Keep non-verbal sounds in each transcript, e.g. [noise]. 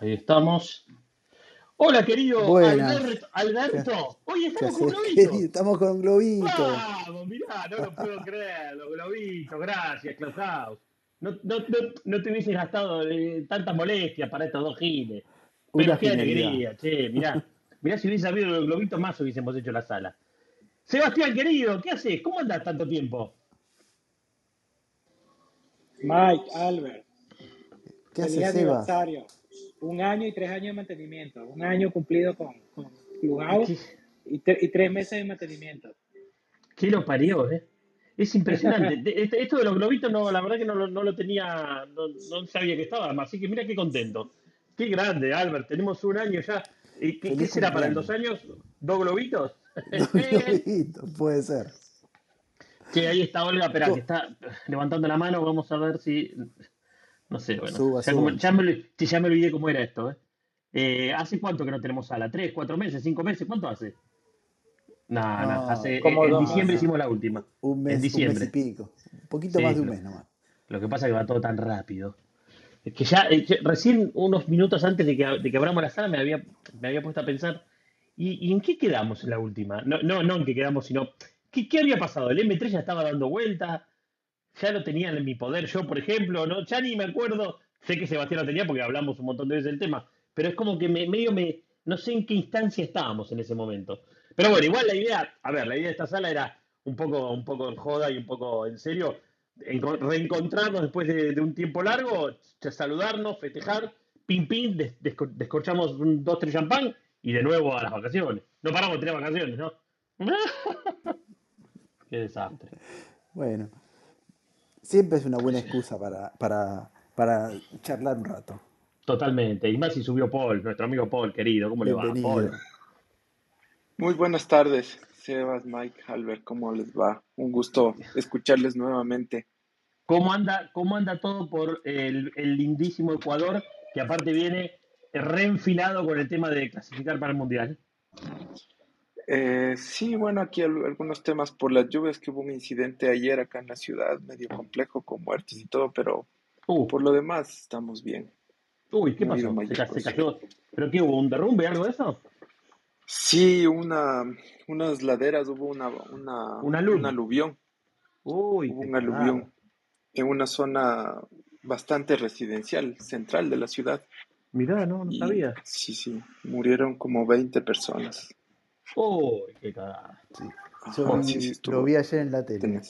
Ahí estamos. Hola, querido Buenas. Alberto. Alberto. Hoy ¿Qué estamos con Globito. querido? Estamos con Globito. Vamos, mirá, no lo puedo [laughs] creer, los globitos, gracias, Klaus No, no, no, no te hubieses gastado eh, tanta molestia para estos dos giles. Pero Una qué genialidad. alegría, che, mirá. Mirá si hubiese habido los globitos más hubiésemos hecho la sala. Sebastián, querido, ¿qué haces? ¿Cómo andas tanto tiempo? Mike, Albert, ¿Qué feliz haces, Sebas? aniversario. Un año y tres años de mantenimiento. Un año cumplido con, con Clubhouse ¿Qué, y, tre- y tres meses de mantenimiento. qué lo parió, eh? Es impresionante. [laughs] De- este- Esto de los globitos, no, la verdad que no, lo- no lo tenía, no, no sabía que estaba, así que mira qué contento. Qué grande, Albert. Tenemos un año ya. ¿Y ¿Qué, será para en cumpleaños. dos años? ¿Dos globitos? Dos [laughs] globitos, puede ser. Que ahí está Olga, espera, que está levantando la mano. Vamos a ver si. No sé, bueno. Suba, Ya, como- suba. ya me, ya olvidé cómo era esto, ¿eh? Eh, ¿Hace cuánto que no tenemos sala? ¿Tres, cuatro meses, cinco meses? ¿Cuánto hace? No, no, hace. Como En dos diciembre hicimos la última. un En mes, un mes y diciembre. pico. Un poquito más de un mes nomás. lo que pasa es que va todo tan rápido. Es que ya, eh, recién unos minutos antes de que, de que abramos la sala me había, me había puesto a pensar, ¿y, y en qué quedamos en la última? No, no, no en qué quedamos, sino, ¿qué, qué había pasado? El M3 ya estaba dando vueltas, ya lo tenían en mi poder yo, por ejemplo, no, ya ni me acuerdo, sé que Sebastián lo tenía porque hablamos un montón de veces del tema, pero es como que me, medio me, no sé en qué instancia estábamos en ese momento. Pero bueno, igual la idea, a ver, la idea de esta sala era un poco, un poco en joda y un poco en serio, enco- reencontrarnos después de, de un tiempo largo, saludarnos, festejar, pim pim, des- desco- descorchamos un, dos, tres champán y de nuevo a las vacaciones. No paramos de tener vacaciones, ¿no? [laughs] Qué desastre. Bueno, siempre es una buena excusa para, para, para charlar un rato. Totalmente. Y más si subió Paul, nuestro amigo Paul, querido. ¿Cómo le va. Paul? Muy buenas tardes, Sebas, Mike, Albert, ¿cómo les va? Un gusto escucharles nuevamente. ¿Cómo anda, cómo anda todo por el, el lindísimo Ecuador, que aparte viene reenfilado con el tema de clasificar para el Mundial? Eh, sí, bueno, aquí al- algunos temas por las lluvias, que hubo un incidente ayer acá en la ciudad, medio complejo con muertes y todo, pero Uh, por lo demás estamos bien, uy, ¿qué pasó? ¿Se, ca- cayó? ¿Pero qué hubo? ¿Un derrumbe, algo de eso? Sí, una, unas laderas, hubo una, una, ¿Un aluvión, Uy, hubo un aluvión en una zona bastante residencial, central de la ciudad, Mirá, no, no y sabía. sí, sí, murieron como 20 personas. Uy, qué cagada. Sí. Yo Ajá, sí, sí, vi- lo vi ayer en la tele.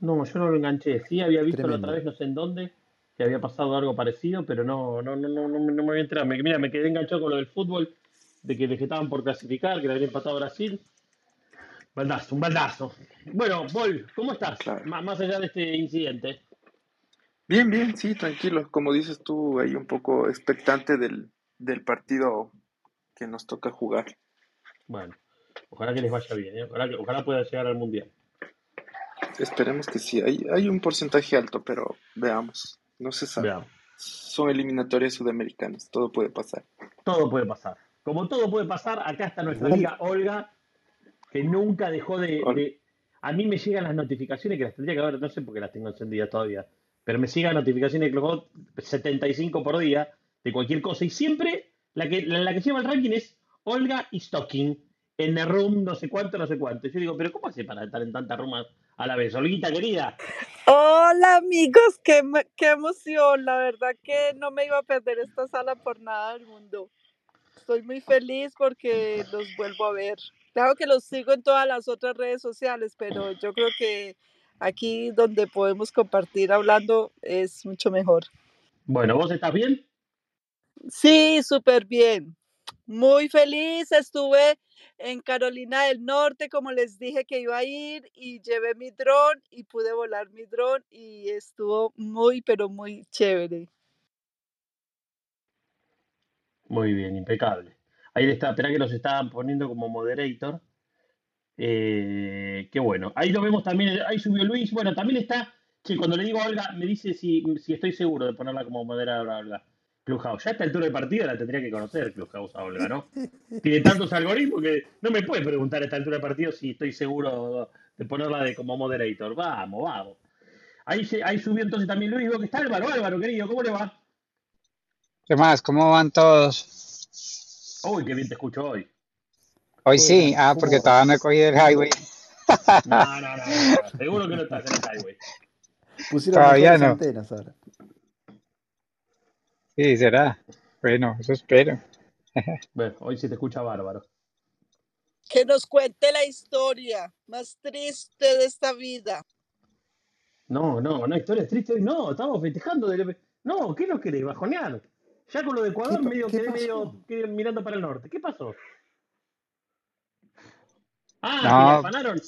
No, yo no lo enganché. Sí, había visto la otra vez, no sé en dónde, que había pasado algo parecido, pero no, no, no, no, no, me no me había enterado. Me- mira, me quedé enganchado con lo del fútbol, de que, de que estaban por clasificar, que le había empatado a Brasil. Baldazo, un baldazo. Bueno, Paul, ¿cómo estás? Claro. Má- más allá de este incidente. Bien, bien, sí, tranquilo. Como dices tú, ahí un poco expectante del, del partido que nos toca jugar. Bueno, ojalá que les vaya bien, ¿eh? ojalá, que, ojalá pueda llegar al Mundial. Esperemos que sí. Hay, hay un porcentaje alto, pero veamos. No se sabe. Veamos. Son eliminatorias sudamericanas. Todo puede pasar. Todo puede pasar. Como todo puede pasar, acá está nuestra amiga [laughs] Olga, que nunca dejó de, A mí me llegan las notificaciones, que las tendría que ver, no sé por qué las tengo encendidas todavía, pero me llegan notificaciones de Clocot 75 por día, de cualquier cosa, y siempre la que, la, la que lleva el ranking es Olga y Stocking, en el room no sé cuánto, no sé cuánto. Y yo digo, pero ¿cómo hace para estar en tantas rumas a la vez? Olguita querida, Hola amigos, qué, qué emoción. La verdad que no me iba a perder esta sala por nada del mundo. Estoy muy feliz porque los vuelvo a ver. Claro que los sigo en todas las otras redes sociales, pero yo creo que aquí donde podemos compartir hablando es mucho mejor. bueno, ¿vos estás bien? Sí, súper bien. Muy feliz. Estuve en Carolina del Norte, como les dije que iba a ir, y llevé mi dron y pude volar mi dron y estuvo muy, pero muy chévere. Muy bien, impecable. Ahí está, espera que los estaban poniendo como moderator. Eh, qué bueno. Ahí lo vemos también, ahí subió Luis. Bueno, también está, che, cuando le digo a Olga, me dice si, si estoy seguro de ponerla como moderadora Olga. Clubhouse. Ya a esta altura de partida la tendría que conocer Clubhouse a Olga, ¿no? Tiene tantos algoritmos que no me puede preguntar a esta altura de partido si estoy seguro de ponerla de como moderator. Vamos, vamos. Ahí, se- ahí subió entonces también Luis, veo que está Álvaro. Álvaro, querido, ¿cómo le va? ¿Qué más? ¿Cómo van todos? Uy, qué bien te escucho hoy. Hoy Uy, sí, ah, ¿cómo porque todavía no he cogido el highway. No, no, no, no, no, Seguro que no estás en el highway. Pusieron Todavía no. antenas ahora. Sí, será. Bueno, eso espero. Bueno, hoy sí te escucha bárbaro. Que nos cuente la historia más triste de esta vida. No, no, no, historia triste hoy no, estamos festejando. de- No, ¿qué nos querés? Bajonear. Ya con lo de ¿Qué, Ecuador medio quedé medio quedé mirando para el norte. ¿Qué pasó? Ah, No, afanaron.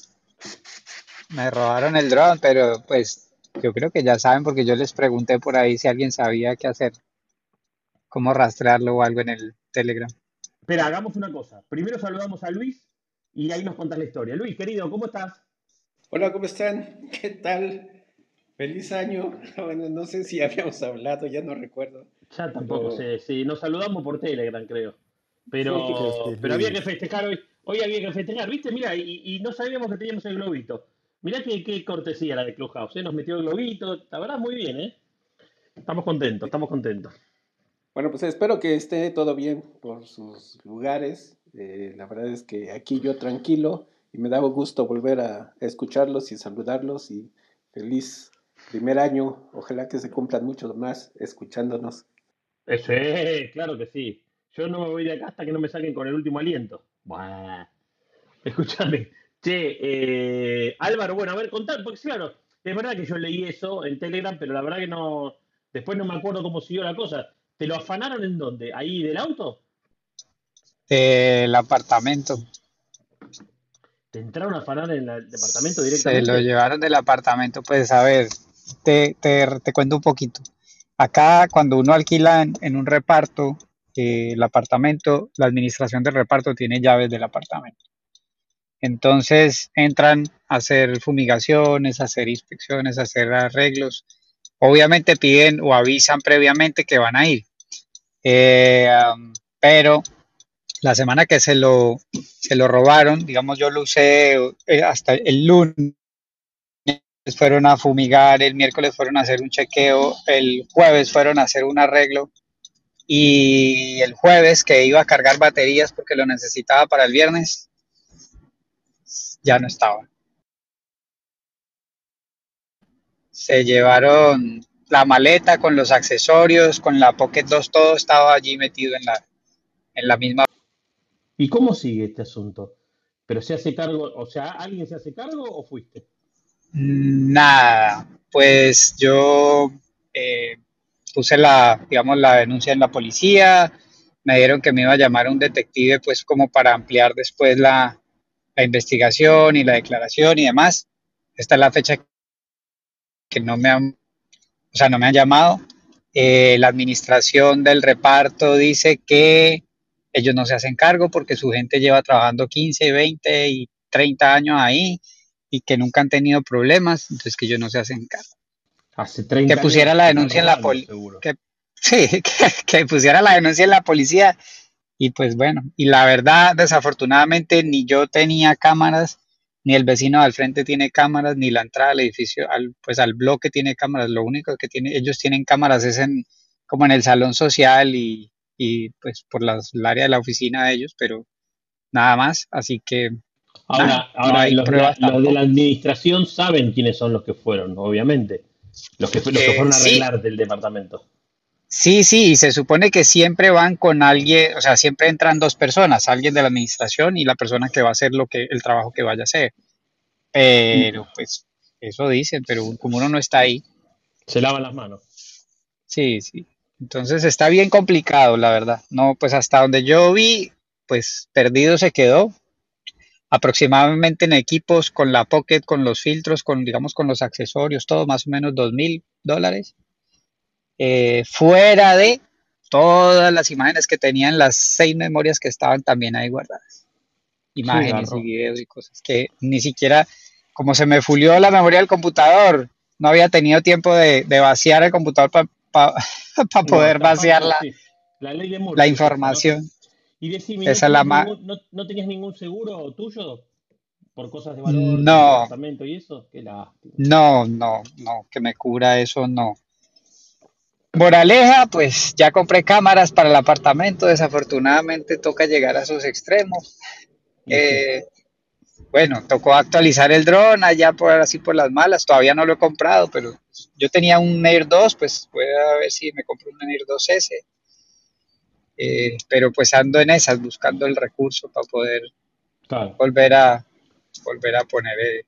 me robaron el dron, pero pues yo creo que ya saben porque yo les pregunté por ahí si alguien sabía qué hacer, cómo rastrearlo o algo en el Telegram. Espera, hagamos una cosa. Primero saludamos a Luis y ahí nos contás la historia. Luis, querido, ¿cómo estás? Hola, ¿cómo están? ¿Qué tal? Feliz año. [laughs] Bueno, no sé si habíamos hablado, ya no recuerdo. Ya tampoco Pero sé, sí, nos saludamos por Telegram, creo. Pero, pero había que festejar hoy. Hoy había que festejar, ¿viste? Mira, y, y no sabíamos que teníamos el globito. Mirá qué, qué cortesía la de Clubhouse, ¿eh? Nos metió el globito. La verdad, muy bien, ¿eh? Estamos contentos, estamos contentos. Bueno, pues espero que esté todo bien por sus lugares. Eh, la verdad es que aquí yo tranquilo y me da gusto volver a escucharlos y saludarlos y feliz primer año. Ojalá que se cumplan muchos más escuchándonos. Eso es, claro que sí. Yo no me voy de acá hasta que no me saquen con el último aliento. Buah. Escúchame. Che, eh, Álvaro, bueno, a ver, contar, porque sí, claro, es verdad que yo leí eso en Telegram, pero la verdad que no, después no me acuerdo cómo siguió la cosa. ¿Te lo afanaron en dónde? ¿Ahí del auto? El apartamento. ¿Te entraron a afanar en el departamento Se lo directamente? llevaron del apartamento. Pues a ver, te, te, te cuento un poquito. Acá cuando uno alquila en, en un reparto eh, el apartamento, la administración del reparto tiene llaves del apartamento. Entonces entran a hacer fumigaciones, a hacer inspecciones, a hacer arreglos. Obviamente piden o avisan previamente que van a ir. Eh, pero la semana que se lo, se lo robaron, digamos, yo lo usé eh, hasta el lunes, fueron a fumigar, el miércoles fueron a hacer un chequeo, el jueves fueron a hacer un arreglo y el jueves que iba a cargar baterías porque lo necesitaba para el viernes, ya no estaba. Se llevaron la maleta con los accesorios, con la Pocket 2, todo estaba allí metido en la, en la misma. ¿Y cómo sigue este asunto? ¿Pero se hace cargo, o sea, alguien se hace cargo o fuiste? Nada, pues yo eh, puse la, digamos, la denuncia en la policía, me dieron que me iba a llamar un detective, pues como para ampliar después la, la investigación y la declaración y demás. Esta es la fecha que no me han, o sea, no me han llamado. Eh, la administración del reparto dice que ellos no se hacen cargo porque su gente lleva trabajando 15, 20 y 30 años ahí y que nunca han tenido problemas, entonces que ellos no se hacen cargo. Hace Que 30 años pusiera la están denuncia en la robando, poli seguro. que sí, [laughs] que, que pusiera la denuncia en la policía y pues bueno, y la verdad, desafortunadamente ni yo tenía cámaras, ni el vecino al frente tiene cámaras, ni la entrada al edificio, al, pues al bloque tiene cámaras, lo único que tiene, ellos tienen cámaras es en, como en el salón social y, y pues por las, el área de la oficina de ellos, pero nada más, así que Ahora, nada, no ahora hay los, de la, pruebas los de la administración saben quiénes son los que fueron, obviamente. Los que, fu- los que Eh, fueron a sí, arreglar del departamento. Sí, sí, y se supone que siempre van con alguien, o sea, siempre entran dos personas, alguien de la administración y la persona que va a hacer lo que, el trabajo que vaya a hacer. Pero, pues, eso dicen, pero como uno no está ahí, se lavan las manos. sí, sí. Entonces está bien complicado, la verdad. No, pues hasta donde yo vi, pues perdido se quedó. Aproximadamente en equipos con la Pocket, con los filtros, con, digamos, con los accesorios, todo más o menos dos mil dólares. Eh, fuera de todas las imágenes que tenían las seis memorias que estaban también ahí guardadas. Imágenes y videos y cosas que ni siquiera, como se me fulió la memoria del computador, no había tenido tiempo de, de vaciar el computador para [laughs] No, poder está vaciar la, sí. La ley de la Murphy es esa, ¿no? información. Y decime, ¿no Esa es la tenías ningún, no, no tenías ningún seguro tuyo por cosas de valor No, departamento y eso? Qué lástima. no, no, no, que me cubra eso, no. Moraleja, pues ya compré cámaras para el apartamento, desafortunadamente toca llegar a esos extremos. Eh, bueno, tocó actualizar el dron allá por así por las malas, todavía no lo he comprado, pero yo tenía un Air 2, pues voy a ver si me compro un Air 2S, eh, pero pues ando en esas, buscando el recurso para poder Claro. volver a volver a poner eh,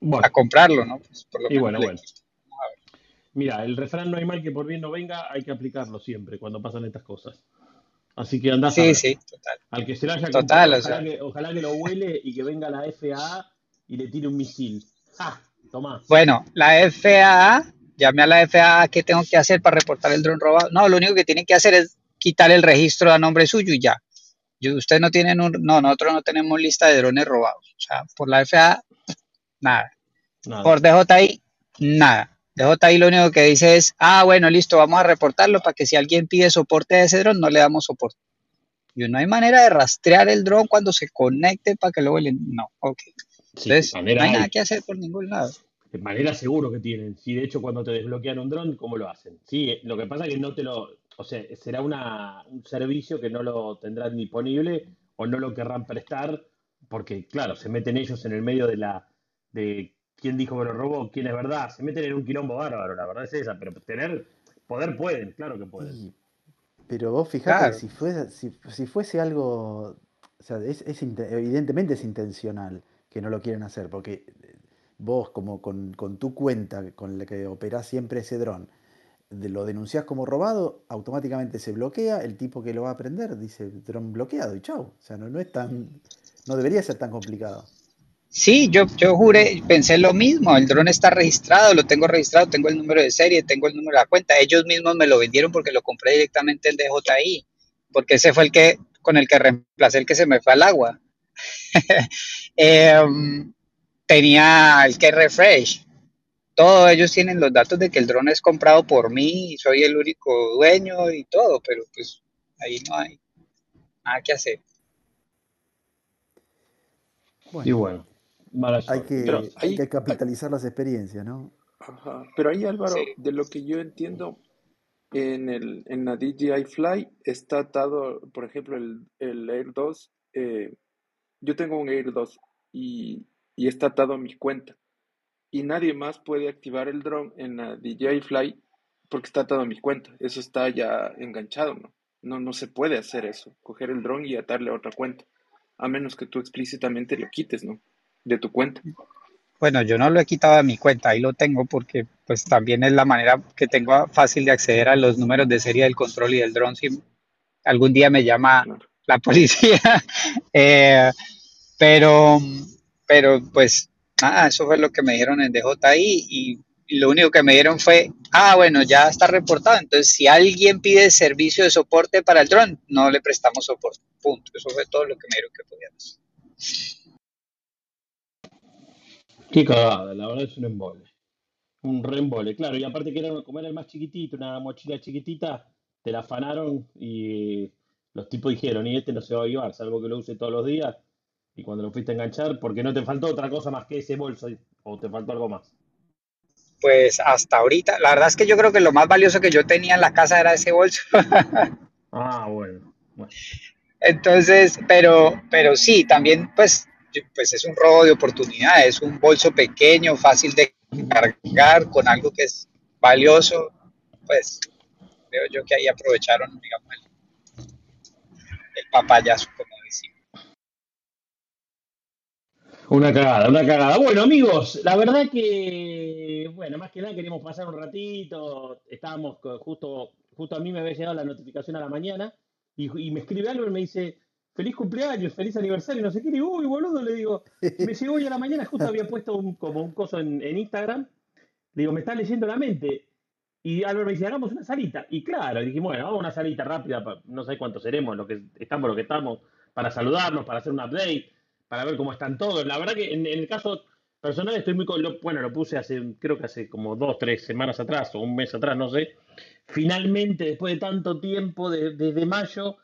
Bueno, a comprarlo, ¿no? Pues por lo y menos bueno, bueno. equipo. Vamos a ver. Mira, el refrán no hay mal que por bien no venga, hay que aplicarlo siempre cuando pasan estas cosas. Así que andás a Sí, ver. sí, total. Al que se lo haya Total, comprado, o ojalá sea, que, ojalá que lo huele y que venga la FAA y le tire un misil. ¡Ja! Tomá. bueno, la FAA, llamé a la FAA, ¿qué tengo que hacer para reportar el dron robado? No, lo único que tienen que hacer es quitar el registro a nombre suyo y ya. Ustedes no tienen un, no, nosotros no tenemos lista de drones robados. O sea, por la FAA, nada. Nada. Por DJI, nada. DJI lo único que dice es, ah, bueno, listo, vamos a reportarlo para que si alguien pide soporte a ese dron, no le damos soporte. Y no hay manera de rastrear el dron cuando se conecte para que lo vuelen. No, ok. Sí, Entonces, no hay nada que hacer por ningún lado. De manera seguro que tienen. Sí, de hecho, cuando te desbloquean un dron, ¿cómo lo hacen? Sí, eh, lo que pasa es que no te lo. O sea, será una, un servicio que no lo tendrán disponible o no lo querrán prestar, porque, claro, se meten ellos en el medio de la. de quién dijo que lo robó, quién es verdad. Se meten en un quilombo bárbaro, la verdad es esa, pero tener. poder pueden, claro que pueden. Y- pero vos fijate Claro. si fuese, si, si fuese algo, o sea, es, evidentemente es intencional que no lo quieren hacer, porque vos como con, con tu cuenta con la que operás siempre ese dron, de- lo denunciás como robado, automáticamente se bloquea, el tipo que lo va a prender dice dron bloqueado y chau. O sea, no, no es tan, no debería ser tan complicado. Sí, yo, yo juré, pensé lo mismo, el dron está registrado, lo tengo registrado, tengo el número de serie, tengo el número de la cuenta, ellos mismos me lo vendieron porque lo compré directamente en DJI, porque ese fue el que, con el que reemplacé el que se me fue al agua. [laughs] Em, tenía el que refresh, todos ellos tienen los datos de que el dron es comprado por mí y soy el único dueño y todo, pero pues ahí no hay nada que hacer. Y bueno, mala hay. Pero que, hay capitalizar las experiencias, ¿no? ajá. Pero ahí Álvaro, Sí. de lo que yo entiendo, en el, en la DJI Fly está atado, por ejemplo, el, el Air 2, eh, yo tengo un Air 2 y, y está atado a mi cuenta. Y nadie más puede activar el dron en la DJI Fly porque está atado a mi cuenta. Eso está ya enganchado, ¿no? No, no se puede hacer eso, coger el dron y atarle a otra cuenta, a menos que tú explícitamente lo quites, ¿no? De tu cuenta. Bueno, yo no lo he quitado de mi cuenta, ahí lo tengo porque pues también es la manera que tengo fácil de acceder a los números de serie del control y del dron si algún día me llama Claro. la [laughs] policía. Eh, pero, pero pues nada, eso fue lo que me dijeron en DJI y, y lo único que me dieron fue, ah, bueno, ya está reportado, entonces si alguien pide servicio de soporte para el dron, no le prestamos soporte, punto. Eso fue todo lo que me dijeron que hacer. Qué cagada, la verdad es un embole. Un re embole, claro. Y aparte que era, como era el más chiquitito, una mochila chiquitita, te la afanaron y los tipos dijeron, y este no se va a llevar, salvo que lo use todos los días. Y cuando lo fuiste a enganchar, porque no te faltó otra cosa más que ese bolso, o te faltó algo más. Pues hasta ahorita, la verdad es que yo creo que lo más valioso que yo tenía en la casa era ese bolso. Ah, bueno. bueno. [laughs] Entonces, pero, pero sí, también pues, pues es un robo de oportunidad, es un bolso pequeño, fácil de cargar con algo que es valioso, pues creo yo que ahí aprovecharon, digamos, el, el papayazo, como decimos. Una cagada, una cagada. Bueno, amigos, la verdad que, bueno, más que nada queríamos pasar un ratito. Estábamos justo, justo a mí me había llegado la notificación a la mañana y, y me escribe algo y me dice, feliz cumpleaños, feliz aniversario, no sé qué. Y uy, boludo, le digo, me llegó hoy a la mañana, justo había puesto un, como un coso en, en Instagram. Le digo, me está leyendo la mente. Y Álvaro me dice, hagamos una salita. Y claro, dijimos, bueno, vamos a una salita rápida, pa- no sé cuántos seremos, lo que estamos, lo que estamos, para saludarnos, para hacer un update, para ver cómo están todos. La verdad que en, en el caso personal estoy muy, lo- bueno, lo puse hace, creo que hace como dos, tres semanas atrás, o un mes atrás, no sé. Finalmente, después de tanto tiempo, de- desde mayo,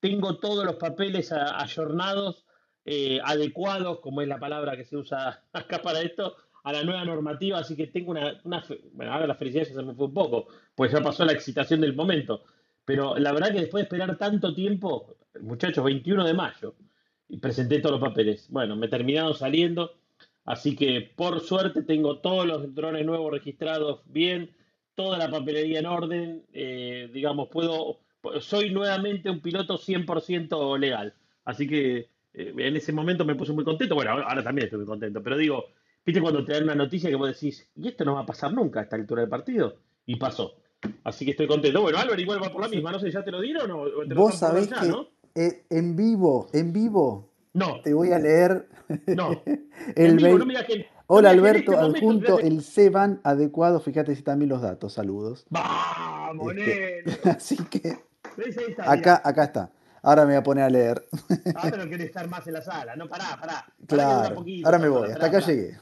tengo todos los papeles ayornados, eh, adecuados, como es la palabra que se usa [laughs] acá para esto, a la nueva normativa, así que tengo una, bueno, ahora la felicidad ya se me fue un poco, pues ya pasó la excitación del momento, pero la verdad que después de esperar tanto tiempo, muchachos, 21 de mayo, y presenté todos los papeles, bueno, me terminaron saliendo, así que por suerte tengo todos los drones nuevos registrados bien, toda la papelería en orden, eh, digamos, puedo, soy nuevamente un piloto 100% legal, así que eh, en ese momento me puse muy contento, bueno, ahora, ahora también estoy muy contento, pero digo, viste cuando te dan una noticia que vos decís, y esto no va a pasar nunca a esta altura del partido, y pasó. Así que estoy contento. Bueno, Álvaro igual va por la misma, no sé, ¿ya te lo dieron o te lo Vos sabés ya, que no? eh, en vivo, en vivo, No, te voy a leer no. [laughs] el En vivo, no que. Hola Alberto, este momento adjunto hace- el CEBAN adecuado, fíjate si también los datos, saludos. Vamos, Este, [laughs] así que ¿Ves? Ahí está, acá, acá está. Ahora me voy a poner a leer. Ahora no querés estar más en la sala. No, pará, pará. Pará Claro, poquito, ahora me voy, hasta esperá, acá esperá. llegué.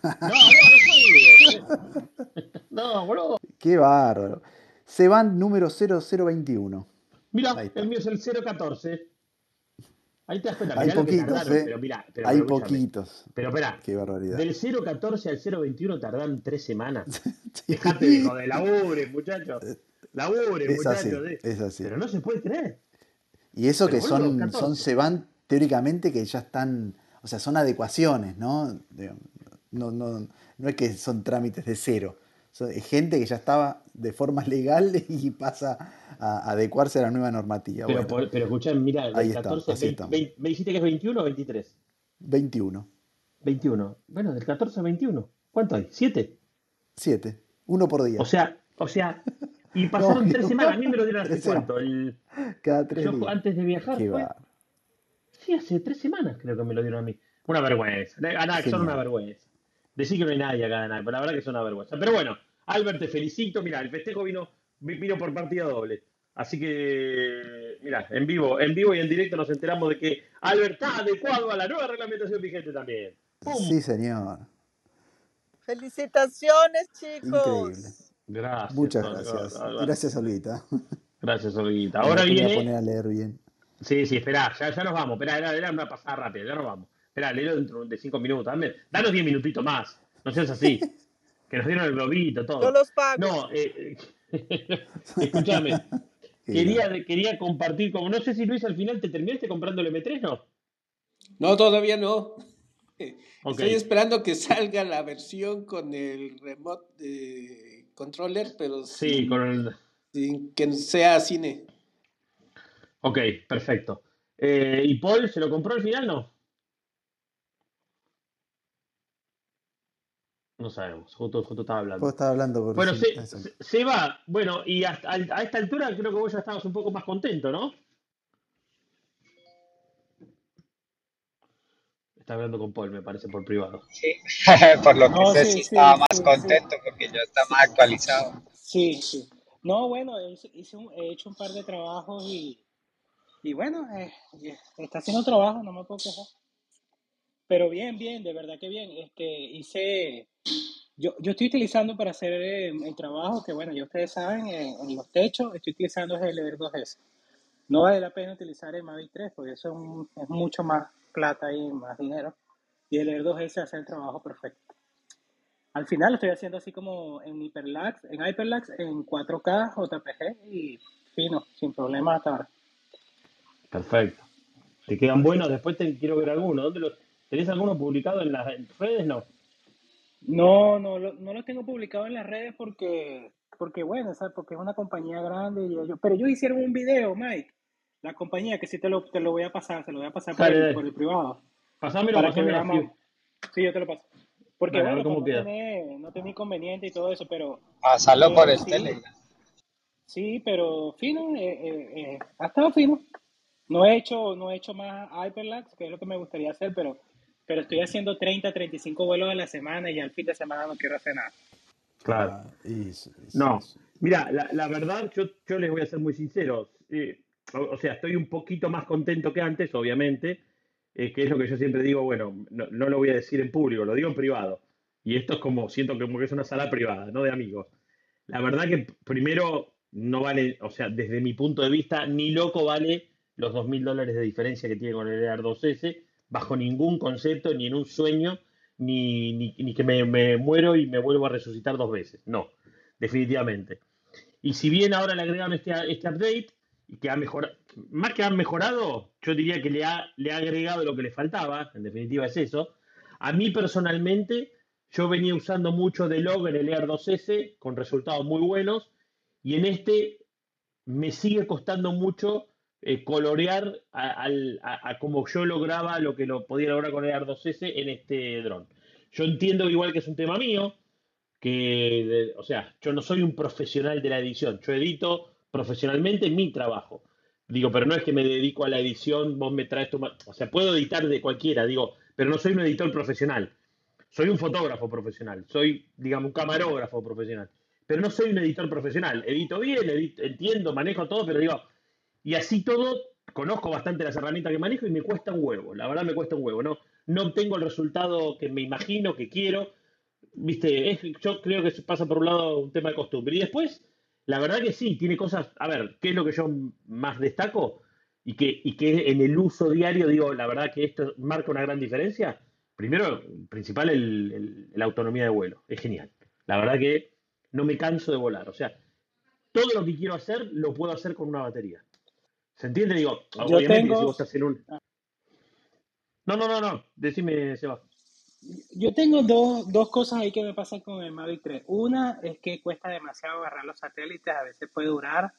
No, no, no. No, boludo. [laughs] Qué bárbaro. CEBAN número 0021. Mira, el mío es el 014. Ahí te das cuenta, Hay poquitos, tardaron, ¿eh? pero mirá, pero, Hay pero poquitos. Pero espera, Qué barbaridad. del 014 al 021 tardan tres semanas. [laughs] Sí. Dejate de joder, labure, muchachos. Labure, Es así, muchachos. eh. es así. Pero no se puede creer. Y eso Pero que boludo, son, 14. son CEBAN teóricamente que ya están, o sea, son adecuaciones, ¿no? No, no, no es que son trámites de cero. Es gente que ya estaba de forma [laughs] legal y pasa a adecuarse a la nueva normativa. Pero, Bueno, pero escuchá, mira, del Ahí está, 14, así 20, estamos. 20, ¿me dijiste que es 21 o 23? 21. 21. Bueno, del 14 al 21. ¿Cuánto hay? ¿Siete? 7. Uno por día. O sea, o sea, [laughs] y pasaron No, tres no. semanas. A mí me lo dieron hace cuánto. El, Cada tres yo días. antes de viajar fue. Sí, hace tres semanas creo que me lo dieron a mí. Una vergüenza. Ganar, son una vergüenza. Decir que no hay nadie acá ganar, pero la verdad que es una vergüenza. Pero bueno, Albert, te felicito. Mira, el festejo vino, vi- vino por partida doble. Así que, mira, en vivo, en vivo y en directo nos enteramos de que Albert está adecuado a la nueva reglamentación vigente también. ¡Pum! Sí, señor. Felicitaciones, chicos. Increíble. Gracias. Muchas gracias. Gracias, Olvita. Gracias, Olguita. Me Ahora que viene. poner a leer bien. Sí, sí, esperá, ya, ya nos vamos. Esperá, era, era una pasada rápida, ya nos vamos. Esperá, léelo dentro de cinco minutos. Dame, danos diez minutitos más. No seas así. [laughs] Que nos dieron el globito, todo. Yo los pago. No, eh, eh, [laughs] escúchame. [laughs] Quería, quería compartir, como no sé si Luis al final te terminaste comprando el M3, ¿no? No, todavía no. Estoy esperando que salga la versión con el remote eh, controller, pero Sí, sin, con el. sin que sea cine. Ok, perfecto. Eh, ¿Y Paul se lo compró al final, no? No sabemos, justo, justo estaba hablando. Vos estabas hablando por Bueno, sí, se, va. Bueno, y hasta, al- a esta altura creo que vos ya estabas un poco más contento, ¿no? Está hablando con Paul, me parece, por privado. Sí. [laughs] Por lo que No, sé, sí, sí sí, estaba más sí, sí. contento porque ya está más actualizado. Sí, sí. No, bueno, hice, hice un- he hecho un par de trabajos y, y bueno, eh, eh, está haciendo trabajo, no me puedo quejar. Pero bien, bien, de verdad que bien. Este, hice, yo, yo estoy utilizando para hacer eh, el trabajo que, bueno, ya ustedes saben, en, en los techos, estoy utilizando el Air 2S. No vale la pena utilizar el Mavic 3 porque eso es, un- es mucho más plata y más dinero. Y el Air 2S hace el trabajo perfecto. Al final estoy haciendo así como en Hyperlapse, en Hyperlapse, en 4K, JPG y fino, sin problema hasta ahora. Perfecto. ¿Te quedan buenos? Después te quiero ver alguno. ¿Dónde los, ¿Tenés alguno publicado en las redes? No. No, no, no lo tengo publicado en las redes porque, porque bueno, ¿sabes? porque es una compañía grande y ellos, pero ellos hicieron un video, Mike, la compañía que sí te lo, te lo voy a pasar, se lo voy a pasar por el, por el privado, veamos. así. Sí, yo te lo paso. Porque bueno, no tener, no inconveniente y todo eso, pero, Pasarlo por el sí, Telegram. sí, pero fino, eh, eh, eh, ha estado fino. No he hecho, no he hecho más Hyperlapse, que es lo que me gustaría hacer, pero, pero estoy haciendo 30, 35 vuelos a la semana y al fin de semana no quiero hacer nada. Claro. Ah, y- y- No, y- mira, la, la verdad, yo, yo les voy a ser muy sincero. Eh, o, sea, estoy un poquito más contento que antes, obviamente, eh, que es lo que yo siempre digo, bueno, no, lo voy a decir en público, lo digo en privado. Y esto es como, siento que como que es una sala privada, no de amigos. La verdad que primero no vale, o sea, desde mi punto de vista, ni loco vale los dos mil dólares de diferencia que tiene con el Air 2S, bajo ningún concepto, ni en un sueño. ni, ni, que me, me muero y me vuelvo a resucitar dos veces. No, definitivamente. Y si bien ahora le agregaron este, este update que ha mejorado, más que han mejorado, yo diría que le ha, le ha agregado lo que le faltaba, en definitiva es eso. A mí personalmente, yo venía usando mucho de log en el Air 2S con resultados muy buenos y en este me sigue costando mucho eh, colorear a, a- como yo lograba lo que lo podía lograr con el Air 2S en este dron. Yo entiendo igual que es un tema mío, que, o sea, yo no soy un profesional de la edición, yo edito profesionalmente mi trabajo. Digo, pero no es que me dedico a la edición, vos me traes tu... O sea, puedo editar de cualquiera, digo, pero no soy un editor profesional. Soy un fotógrafo profesional, soy, digamos, un camarógrafo profesional, pero no soy un editor profesional. Edito bien, entiendo, manejo todo, pero digo, y así todo, conozco bastante las herramientas que manejo y me cuesta un huevo, la verdad me cuesta un huevo, no, no obtengo el resultado que me imagino, que quiero, viste, yo creo que pasa por un lado un tema de costumbre. Y después, la verdad que sí, tiene cosas, a ver, ¿qué es lo que yo más destaco? Y que, y que en el uso diario, digo, la verdad que esto marca una gran diferencia. Primero, principal, el, el- la autonomía de vuelo, es genial. La verdad que no me canso de volar, o sea, todo lo que quiero hacer lo puedo hacer con una batería. ¿Se entiende? Digo, obviamente si vos estás en un... No, no, no, no, decime, Seba. Yo tengo dos, dos cosas ahí que me pasan con el Mavic 3. Una es que cuesta demasiado agarrar los satélites, a veces puede durar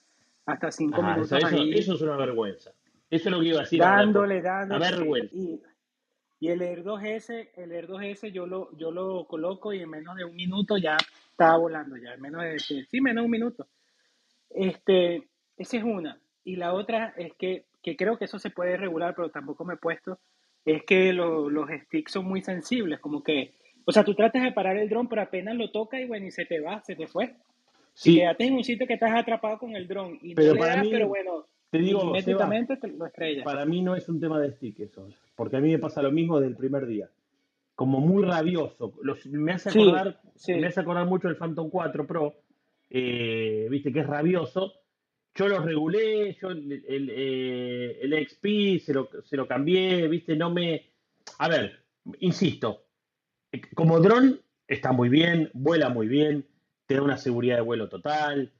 hasta cinco Ah, eso, minutos eso, ahí eso es una vergüenza. Eso es lo que iba a decir dándole, Una dándole. vergüenza. Y, y el Air 2S, el Air 2S yo lo, yo lo coloco y en menos de un minuto ya estaba volando, ya en menos de, de- sí, menos de un minuto. Este, esa es una. Y la otra es que, que creo que eso se puede regular, pero tampoco me he puesto, es que lo- los sticks son muy sensibles, como que, o sea, tú tratas de parar el dron, pero apenas lo toca y bueno, y se te va, se te fue. Si Sí, quedaste en un sitio que estás atrapado con el dron y no pero le para das, mí, pero bueno, te digo, Seba, milimétricamente te lo estrellas. para mí no es un tema de stick eso, porque a mí me pasa lo mismo del primer día. Como muy rabioso. Los- me hace Sí, acordar, me hace acordar mucho el Phantom 4 Pro, eh, viste que es rabioso. Yo lo regulé, yo el, el, eh, XP se lo, se lo cambié, viste, no me... A ver, insisto, eh, como dron está muy bien, vuela muy bien, te da una seguridad de vuelo total,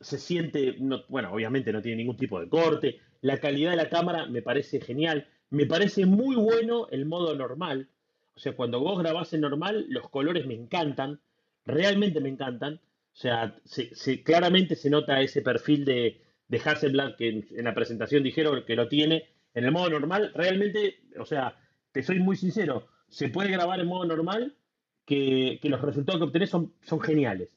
se siente, no- bueno, obviamente no tiene ningún tipo de corte, la calidad de la cámara me parece genial, me parece muy bueno el modo normal, o sea, cuando vos grabás en normal, los colores me encantan, realmente me encantan, o sea, se, claramente se nota ese perfil de, de Hasselblad que en, la presentación dijeron que lo tiene en el modo normal, realmente, o sea, te soy muy sincero, se puede grabar en modo normal que, que los resultados que obtenés son, son geniales.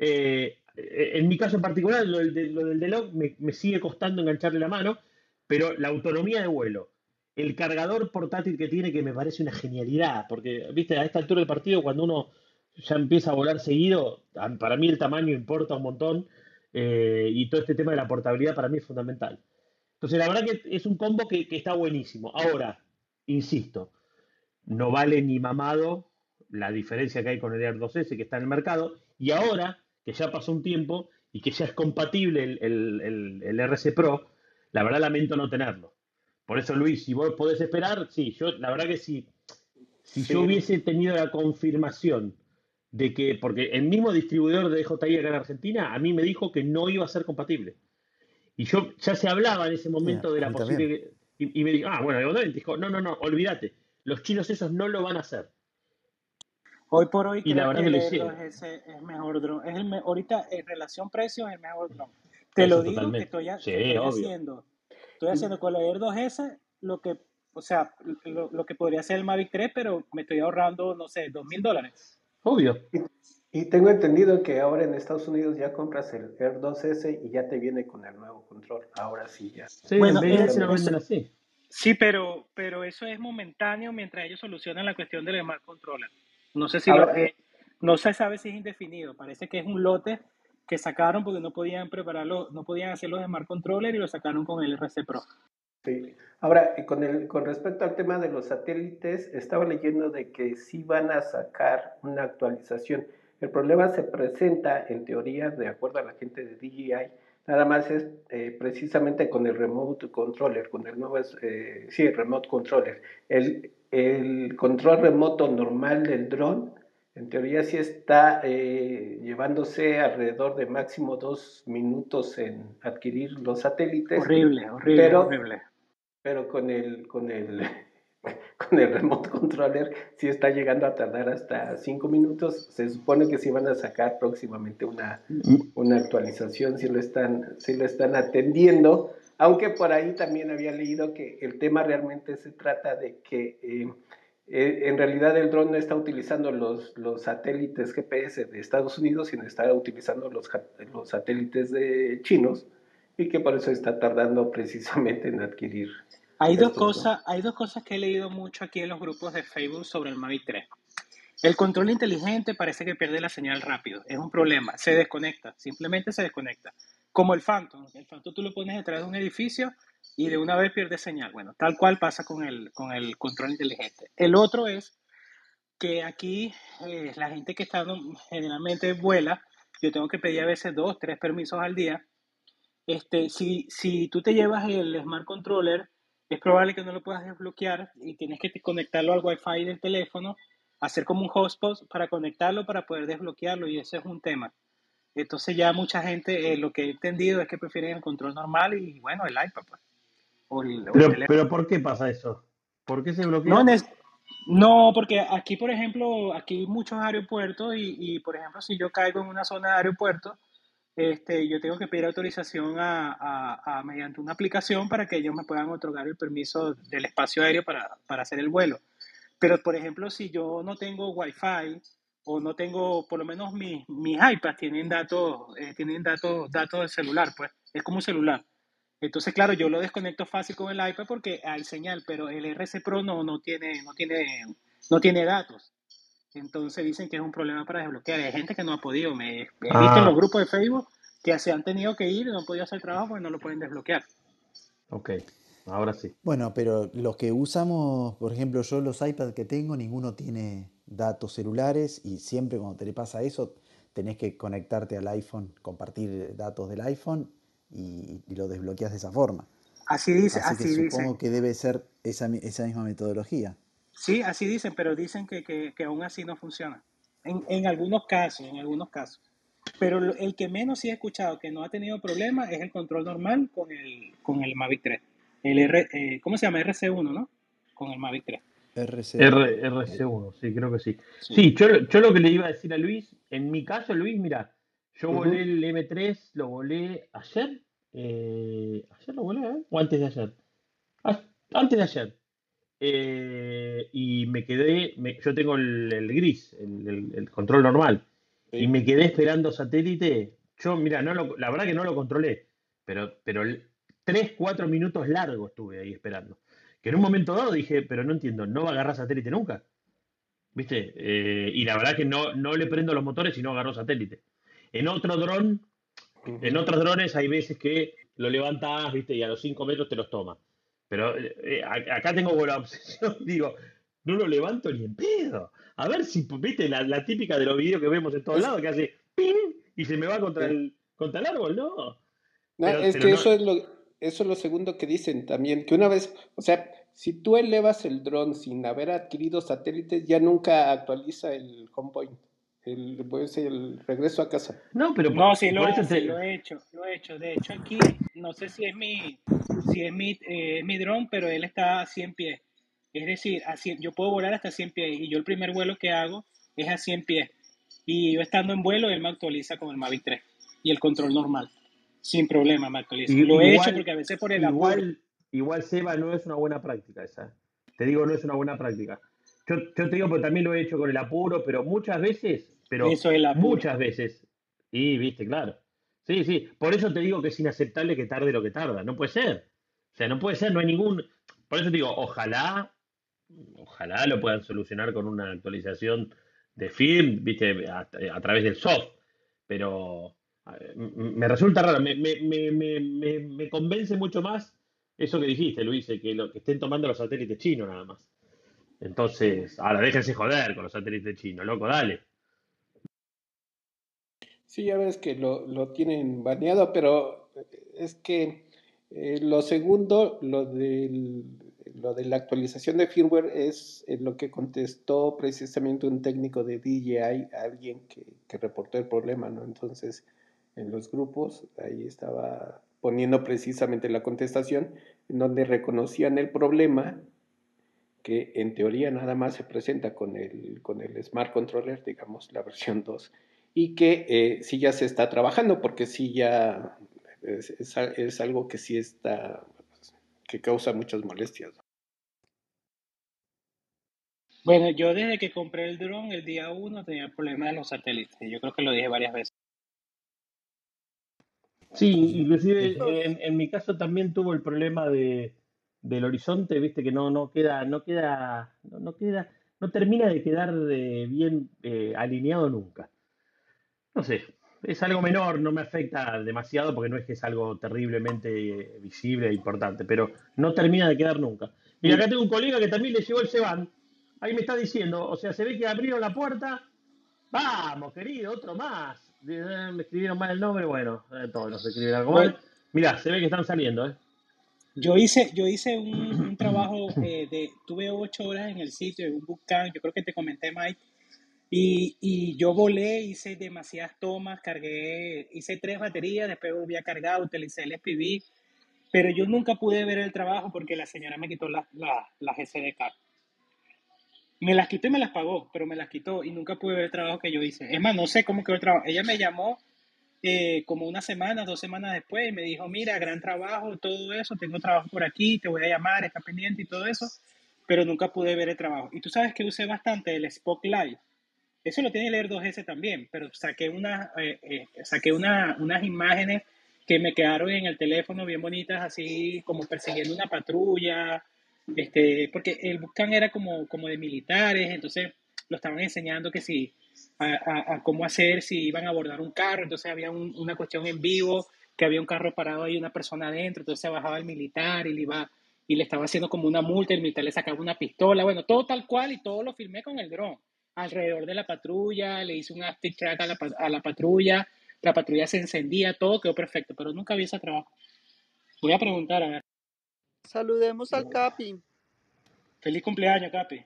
Eh, eh, en mi caso en particular, lo del, de- lo me, me sigue costando engancharle la mano, pero la autonomía de vuelo, el cargador portátil que tiene, que me parece una genialidad, porque, viste, a esta altura del partido, cuando uno ya empieza a volar seguido, para mí el tamaño importa un montón, eh, y todo este tema de la portabilidad para mí es fundamental. Entonces, la verdad que es un combo que, que está buenísimo. Ahora, insisto, no vale ni mamado la diferencia que hay con el Air 2S que está en el mercado. Y ahora, que ya pasó un tiempo y que ya es compatible el, el- el- el RC Pro, la verdad lamento no tenerlo. Por eso, Luis, si vos podés esperar, sí, yo la verdad que sí, si yo hubiese tenido la confirmación de que, porque el mismo distribuidor de DJI acá en Argentina a mí me dijo que no iba a ser compatible. Y yo ya se hablaba en ese momento de la posible. también. Y, y me dijo, ah, bueno, dijo, no, no, no, olvídate. Los chinos esos no lo van a hacer. Hoy por hoy Y la creo verdad que lo. 2S es mejor dron. Es el me- ahorita en relación precio es el mejor dron. Te Eso lo digo que totalmente. estoy, ha- Sí, que estoy haciendo. Estoy haciendo con el Air 2S lo que, o sea, lo, lo que podría ser el Mavic 3, pero me estoy ahorrando, no sé, dos mil dólares. Obvio. Y, y tengo entendido que ahora en Estados Unidos ya compras el Air 2S y ya te viene con el nuevo control. Ahora sí ya. Sí, Bueno, en BS es- lo venden así. sí, pero, pero eso es momentáneo mientras ellos solucionan la cuestión del Smart Controller. No sé si lo, eh, no se sabe si es indefinido. Parece que es un lote que sacaron porque no podían prepararlo, no podían hacer los Smart Controller y lo sacaron con el RC Pro. Sí. Ahora, y con, el, con respecto al tema de los satélites, estaba leyendo de que sí van a sacar una actualización. El problema se presenta, en teoría, de acuerdo a la gente de DJI, nada más es eh, precisamente con el remote controller, con el nuevo, eh, sí, remote controller. El, el control remoto normal del dron, en teoría sí está eh, llevándose alrededor de máximo dos minutos en adquirir los satélites. Horrible, horrible, pero, horrible. Pero con el, con el [laughs] con el remote controller sí está llegando a tardar hasta cinco minutos. Se supone que sí van a sacar próximamente una, una actualización, si lo, están, si lo están atendiendo. Aunque por ahí también había leído que el tema realmente se trata de que eh, eh, en realidad el dron no está utilizando los, los satélites GPS de Estados Unidos, sino está utilizando los, los satélites de chinos y que por eso está tardando [laughs] precisamente en adquirir hay dos, cosas, hay dos cosas que he leído mucho aquí en los grupos de Facebook sobre el Mavic 3. El control inteligente parece que pierde la señal rápido. Es un problema. Se desconecta. Simplemente se desconecta. Como el Phantom. El Phantom tú lo pones detrás de un edificio y de una vez pierde señal. Bueno, tal cual pasa con el, con el control inteligente. El otro es que aquí eh, la gente que está generalmente vuela, yo tengo que pedir a veces dos, tres permisos al día. Este, si, si tú te llevas el Smart Controller es probable que no lo puedas desbloquear y tienes que conectarlo al Wi-Fi del teléfono, hacer como un hotspot para conectarlo para poder desbloquearlo y ese es un tema. Entonces ya mucha gente, eh, lo que he entendido es que prefieren el control normal y bueno, el iPad. Pues, pero, pero ¿por qué pasa eso? ¿Por qué se bloquea? No, no, porque aquí, por ejemplo, aquí hay muchos aeropuertos y, y, por ejemplo, si yo caigo en una zona de aeropuerto, este, yo tengo que pedir autorización a, mediante una aplicación para que ellos me puedan otorgar el permiso del espacio aéreo para, hacer el vuelo. Pero, por ejemplo, si yo no tengo Wi-Fi o no tengo, por lo menos mis, mis iPads tienen datos, eh, tienen datos, datos del celular, pues es como un celular. Entonces, claro, yo lo desconecto fácil con el iPad porque hay señal, pero el RC Pro no, no, tiene, no, tiene, no tiene datos. Entonces dicen que es un problema para desbloquear. Hay gente que no ha podido. Me he visto en ah. los grupos de Facebook que se han tenido que ir y no han podido hacer trabajo porque no lo pueden desbloquear. Ok, ahora sí. Bueno, pero los que usamos, por ejemplo, yo los iPads que tengo, ninguno tiene datos celulares y siempre cuando te le pasa eso, tenés que conectarte al iPhone, compartir datos del iPhone y, lo desbloqueas de esa forma. Así dice, así, así que supongo que debe ser esa, esa misma metodología. Sí, así dicen, pero dicen que, que, aún así no funciona. En, en, algunos casos, en algunos casos. Pero el que menos sí he escuchado que no ha tenido problemas es el control normal con el, con el Mavic 3. El R, eh, ¿Cómo se llama? RC1, ¿no? Con el Mavic 3. RC... RC1, sí, creo que sí. Sí, yo, yo, lo que le iba a decir a Luis, en mi caso, Luis, mira, yo volé el M3, lo volé ayer. Eh, ¿Ayer lo volé? Eh? ¿O antes de ayer? Ah, antes de ayer. Eh, y me quedé, yo tengo el, gris, el, control normal, y me quedé esperando satélite. Yo, mira, no la verdad que no lo controlé, pero, pero 3, 4 minutos largos estuve ahí esperando. Que en un momento dado dije, pero no entiendo, no va a agarrar satélite nunca. ¿Viste? Eh, y la verdad que no, no le prendo los motores y no agarró satélite. En otro dron, en otros drones hay veces que lo levantas, ¿viste? Y a los 5 metros te los toma. Pero eh, acá tengo la [laughs] obsesión, digo, no lo levanto ni en pedo. A ver si, viste, la, típica de los videos que vemos en todos lados, que hace ¡ping! y se me va contra el, contra el árbol, ¿no? No, es que eso es lo eso es lo segundo que dicen también, que una vez, o sea, si tú elevas el dron sin haber adquirido satélites, ya nunca actualiza el home point el, pues, el regreso a casa. No, pero no, sí, lo, lo he hecho, lo he hecho. De hecho, aquí no sé si es mi, si es mi, eh, mi dron, pero él está a 100 pies. Es decir, a yo puedo volar hasta 100 pies y yo el primer vuelo que hago es a 100 pies. Y yo estando en vuelo, él me actualiza con el Mavic 3 y el control normal. Sin problema me actualiza. lo he hecho porque a veces por el igual, Igual, Seba, no es una buena práctica esa. Te digo, no es una buena práctica. Yo, yo te digo, porque también lo he hecho con el apuro, pero muchas veces pero muchas veces. Y, viste, claro. Sí, sí. Por eso te digo que es inaceptable que tarde lo que tarda. No puede ser. O sea, no puede ser, no hay ningún. Por eso te digo, ojalá, ojalá lo puedan solucionar con una actualización de film, viste, a, través del soft. Pero me resulta raro, me, me, me, me, convence mucho más eso que dijiste, Luis, que, lo, que estén tomando los satélites chinos nada más. Entonces, ahora déjense joder con los satélites chinos, loco, dale. Sí, ya ves que lo, lo tienen baneado, pero es que eh, lo segundo, lo, del, lo de la actualización de firmware es en lo que contestó precisamente un técnico de DJI, alguien que, que reportó el problema, ¿no? Entonces, en los grupos, ahí estaba poniendo precisamente la contestación, en donde reconocían el problema que en teoría nada más se presenta con el, con el Smart Controller, digamos, la versión 2, y que eh, sí ya se está trabajando, porque sí ya es, es, es algo que sí está, que causa muchas molestias. Bueno, yo desde que compré el dron el día 1 tenía problemas de los satélites. Yo creo que lo dije varias veces. Sí, inclusive en, en mi caso también tuvo el problema de, del horizonte, viste que no, no queda, no queda, no, no queda, no termina de quedar de bien eh, alineado nunca. No sé, es algo menor, no me afecta demasiado porque no es que es algo terriblemente visible e importante, pero no termina de quedar nunca. Mira, acá tengo un colega que también le llegó el Seban, ahí me está diciendo, o sea, se ve que abrieron la puerta, vamos, querido, otro más. Eh, Me escribieron mal el nombre, bueno, eh, todos nos escribieron algo mal. Mirá, se ve que están saliendo, ¿eh? yo hice, yo hice un, un trabajo eh, de, tuve ocho horas en el sitio, en un bootcamp, yo creo que te comenté, Mike, y, y yo volé, hice demasiadas tomas, cargué, hice tres baterías, después volví a cargar, utilicé el SPV, pero yo nunca pude ver el trabajo porque la señora me quitó las la, las SDK. Me las quitó y me las pagó, pero me las quitó y nunca pude ver el trabajo que yo hice. Es más, no sé cómo quedó el trabajo. Ella me llamó eh, como una semana, dos semanas después y me dijo, mira, gran trabajo, todo eso, tengo trabajo por aquí, te voy a llamar, está pendiente y todo eso, pero nunca pude ver el trabajo. Y tú sabes que usé bastante el Live. Eso lo tiene el Air 2S también, pero saqué, una, eh, eh, saqué una, unas imágenes que me quedaron en el teléfono bien bonitas, así como persiguiendo una patrulla, este, porque el Buscan era como, como de militares, entonces lo estaban enseñando que si, cómo hacer si iban a abordar un carro, entonces había un- una cuestión en vivo, que había un carro parado y una persona adentro, entonces se bajaba el militar y le iba y le estaba haciendo como una multa, el militar le sacaba una pistola, bueno, todo tal cual y todo lo filmé con el dron, alrededor de la patrulla, le hice un active track a la, a la patrulla, la patrulla se encendía, todo quedó perfecto, pero nunca vi ese trabajo. Voy a preguntar, a ver, Saludemos al Capi. feliz cumpleaños, Capi.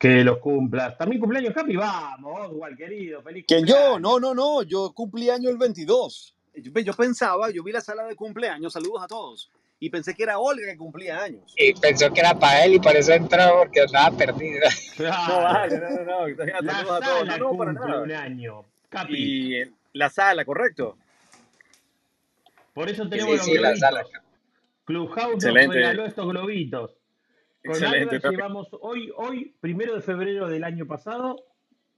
Que los cumplas. También cumpleaños, Capi. Vamos, igual, querido. Feliz ¿Quién yo? No, no, no. Yo cumplí año el 22. Yo, yo pensaba, yo vi la sala de cumpleaños, saludos a todos, y pensé que era Olga que cumplía años. Y pensó que era para él y por eso entró porque andaba perdida. [laughs] No, vale, no, no, no. La Saludos a todos. No, no, para nada. un año. Capi. Y eh, la sala, correcto. Por eso tenemos sí, los sí, la sala. Clubhouse nos regaló estos globitos. Con excelente. Albert llevamos hoy, hoy, primero de febrero del año pasado,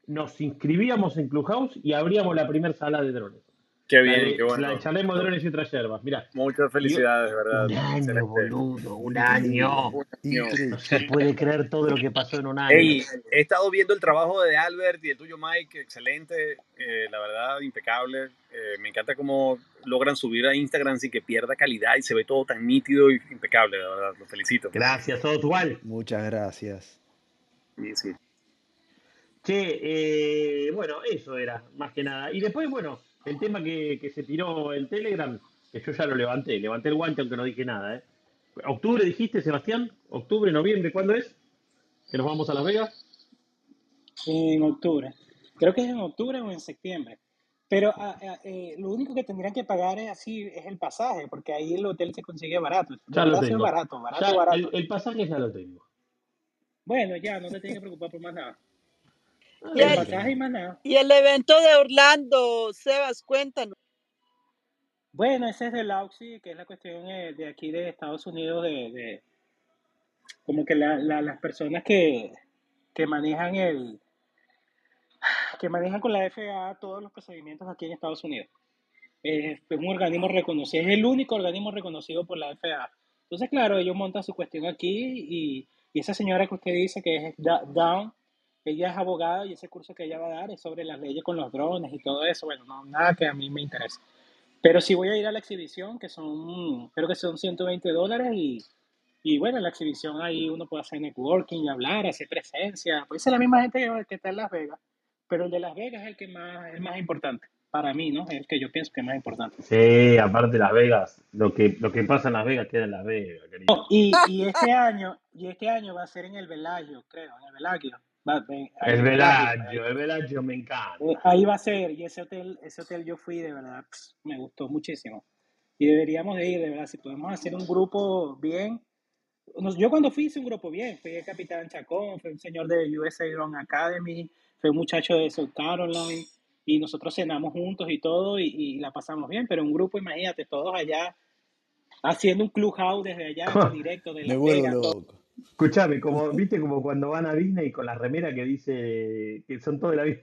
nos inscribíamos en Clubhouse y abríamos la primera sala de drones. Qué La bien, qué la bueno. de Charlemos Drones y otras yerbas. Mirá. Muchas felicidades, de verdad. un año, Excelente. boludo, un año. Un año. No se puede creer todo lo que pasó en un año. Hey, he estado viendo el trabajo de Albert y el tuyo, Mike, excelente, eh, la verdad, impecable. Eh, me encanta cómo logran subir a Instagram sin que pierda calidad y se ve todo tan nítido y impecable, la verdad, lo felicito. Gracias, todo igual. Muchas gracias. Sí, sí. Che, eh, bueno, eso era, más que nada. Y después, bueno, el tema que, que se tiró en Telegram, que yo ya lo levanté, levanté el guante aunque no dije nada, ¿eh? ¿Octubre dijiste, Sebastián? ¿Octubre, noviembre? ¿Cuándo es? ¿Que nos vamos a Las Vegas? En octubre. Creo que es en octubre o en septiembre. Pero ah, ah, eh, lo único que tendrían que pagar es así, es el pasaje, porque ahí el hotel se consigue barato. Ya lo tengo. barato, barato, Ya, barato. el, el pasaje ya lo tengo. Bueno, ya, no te tienes que preocupar por más nada. Y El el, pasaje y más nada. y el evento de Orlando, Sebas, cuéntanos. Bueno, ese es del AUXI, que es la cuestión eh, de aquí de Estados Unidos, de, de como que la- la- las personas que, que manejan el, que manejan con la FAA todos los procedimientos aquí en Estados Unidos. Es, es un organismo reconocido, es el único organismo reconocido por la FAA. Entonces, claro, ellos montan su cuestión aquí y, y esa señora que usted dice que es Down, ella es abogada y ese curso que ella va a dar es sobre las leyes con los drones y todo eso. Bueno, no, nada que a mí me interese. Pero sí voy a ir a la exhibición, que son, creo que son 120 dólares y, y bueno, en la exhibición ahí uno puede hacer networking y hablar, hacer presencia. Pues es la misma gente que, que está en Las Vegas, pero el de Las Vegas es el que más, es más importante. para mí, ¿no? Es el que yo pienso que es más importante. Sí, aparte Las Vegas, lo que, lo que pasa en Las Vegas queda en Las Vegas, querido. No, y, y este año, y este año va a ser en el Velagio, creo, en el Velagio. Va- ve- ahí El Velaggio, el Velaggio me encanta. eh, ahí va a ser, y ese hotel, ese hotel yo fui de verdad, pss, me gustó muchísimo. Y deberíamos de ir, de verdad, si podemos hacer un grupo bien. Nos- Yo cuando fui hice un grupo bien, fui el Capitán Chacón, fue un señor de USA Drone Academy, fue un muchacho de South Caroline, y nosotros cenamos juntos y todo, y, y la pasamos bien, pero un grupo, imagínate, todos allá, haciendo un clubhouse desde allá, en [laughs] directo de vuelvo Vegas, todo. Escuchame, como, viste como cuando van a Disney con la remera que dice que son todos de la, mi-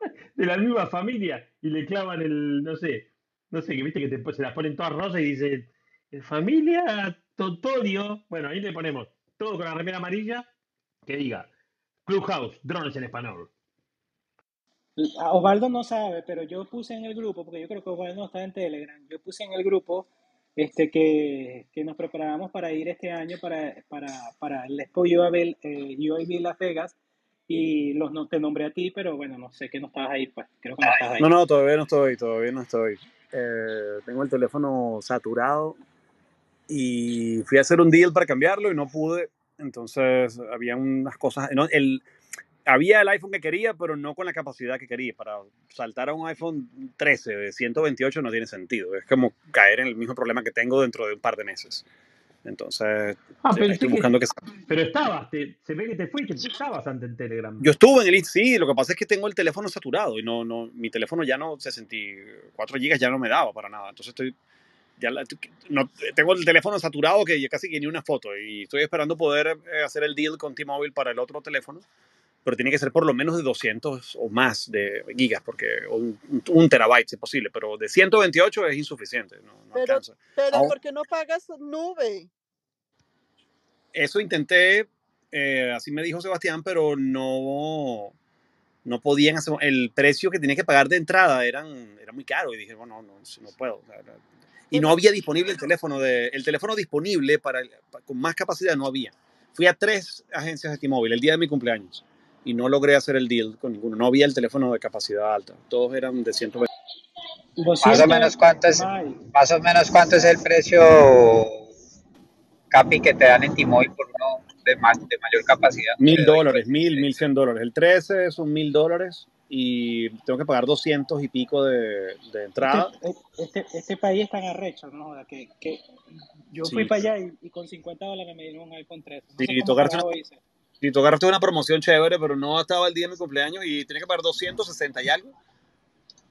[laughs] de la misma familia y le clavan el, no sé, no sé, que viste que te- se las ponen todas rosas y dice, familia Totodio. Bueno, ahí le ponemos todo con la remera amarilla que diga Clubhouse, drones en español. A Osvaldo no sabe, pero yo puse en el grupo, porque yo creo que Osvaldo no está en Telegram, yo puse en el grupo este, que, que nos preparábamos para ir este año para, para, para el Expo UAB, eh, UAB Las Vegas y los, no, te nombré a ti, pero bueno, no sé que no estabas ahí, pues creo que no estabas ahí. No, no, todavía no estoy, todavía no estoy. Eh, tengo el teléfono saturado y fui a hacer un deal para cambiarlo y no pude. Entonces había unas cosas. No, el, había el iPhone que quería, pero no con la capacidad que quería. Para saltar a un iPhone 13 de 128 no tiene sentido. Es como caer en el mismo problema que tengo dentro de un par de meses. Entonces Ah, pensé estoy que, buscando que pero estabas, te- se ve que te fuiste, tú estabas antes en Telegram. Yo estuve en el sí, lo que pasa es que tengo el teléfono saturado y no, no, mi teléfono ya no, 64 gigas ya no me daba para nada. Entonces estoy, ya la- no, tengo el teléfono saturado que ya casi que ni una foto y estoy esperando poder eh, hacer el deal con T-Mobile para el otro teléfono, pero tiene que ser por lo menos de 200 o más de gigas, porque un, un terabyte si es posible, pero de 128 es insuficiente, no, no Pero, alcanza. pero Aún- ¿por qué no pagas nube? eso intenté, eh, así me dijo Sebastián, pero no, no podían hacer, el precio que tenía que pagar de entrada eran, era muy caro y dije, bueno, no, no puedo. Y no había disponible el teléfono, de, el teléfono disponible para, el- pa- con más capacidad no había. Fui a tres agencias de T-Mobile el día de mi cumpleaños y no logré hacer el deal con ninguno. No había el teléfono de capacidad alta. Todos eran de 120. Más o 200, menos cuánto es, más o menos cuánto es el precio capi que te dan en T-Mobile por uno de, más, de mayor capacidad. Mil dólares, pues, mil, eh, mil cien dólares. El 13 son mil dólares y tengo que pagar 200 y pico de, de Este, entrada. este, este país es tan arrecho, ¿no? Que, que yo fui para allá y, y con 50 dólares me dieron un iPhone 13. No sí, cómo tocarse una, hice. sí, tocarse una promoción chévere, pero no estaba el día de mi cumpleaños y tenía que pagar 260 y algo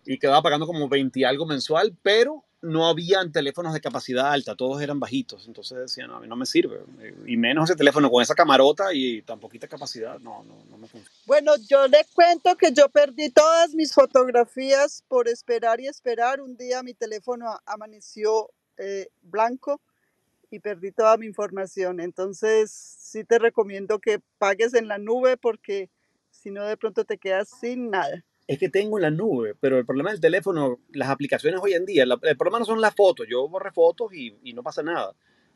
y quedaba pagando como 20 y algo mensual, pero no habían teléfonos de capacidad alta, todos eran bajitos, entonces decía, no, a mí no me sirve, y menos ese teléfono con esa camarota y tan poquita capacidad, no, no, no me funciona. Bueno, yo le cuento que yo perdí todas mis fotografías por esperar y esperar. Un día mi teléfono amaneció eh, blanco y perdí toda mi información. Entonces, sí te recomiendo que pagues en la nube porque si no, de pronto te quedas sin nada. Es que tengo en la nube, pero el problema del teléfono, las aplicaciones hoy en día, el problema no son las fotos, yo borré fotos y, y no pasa nada.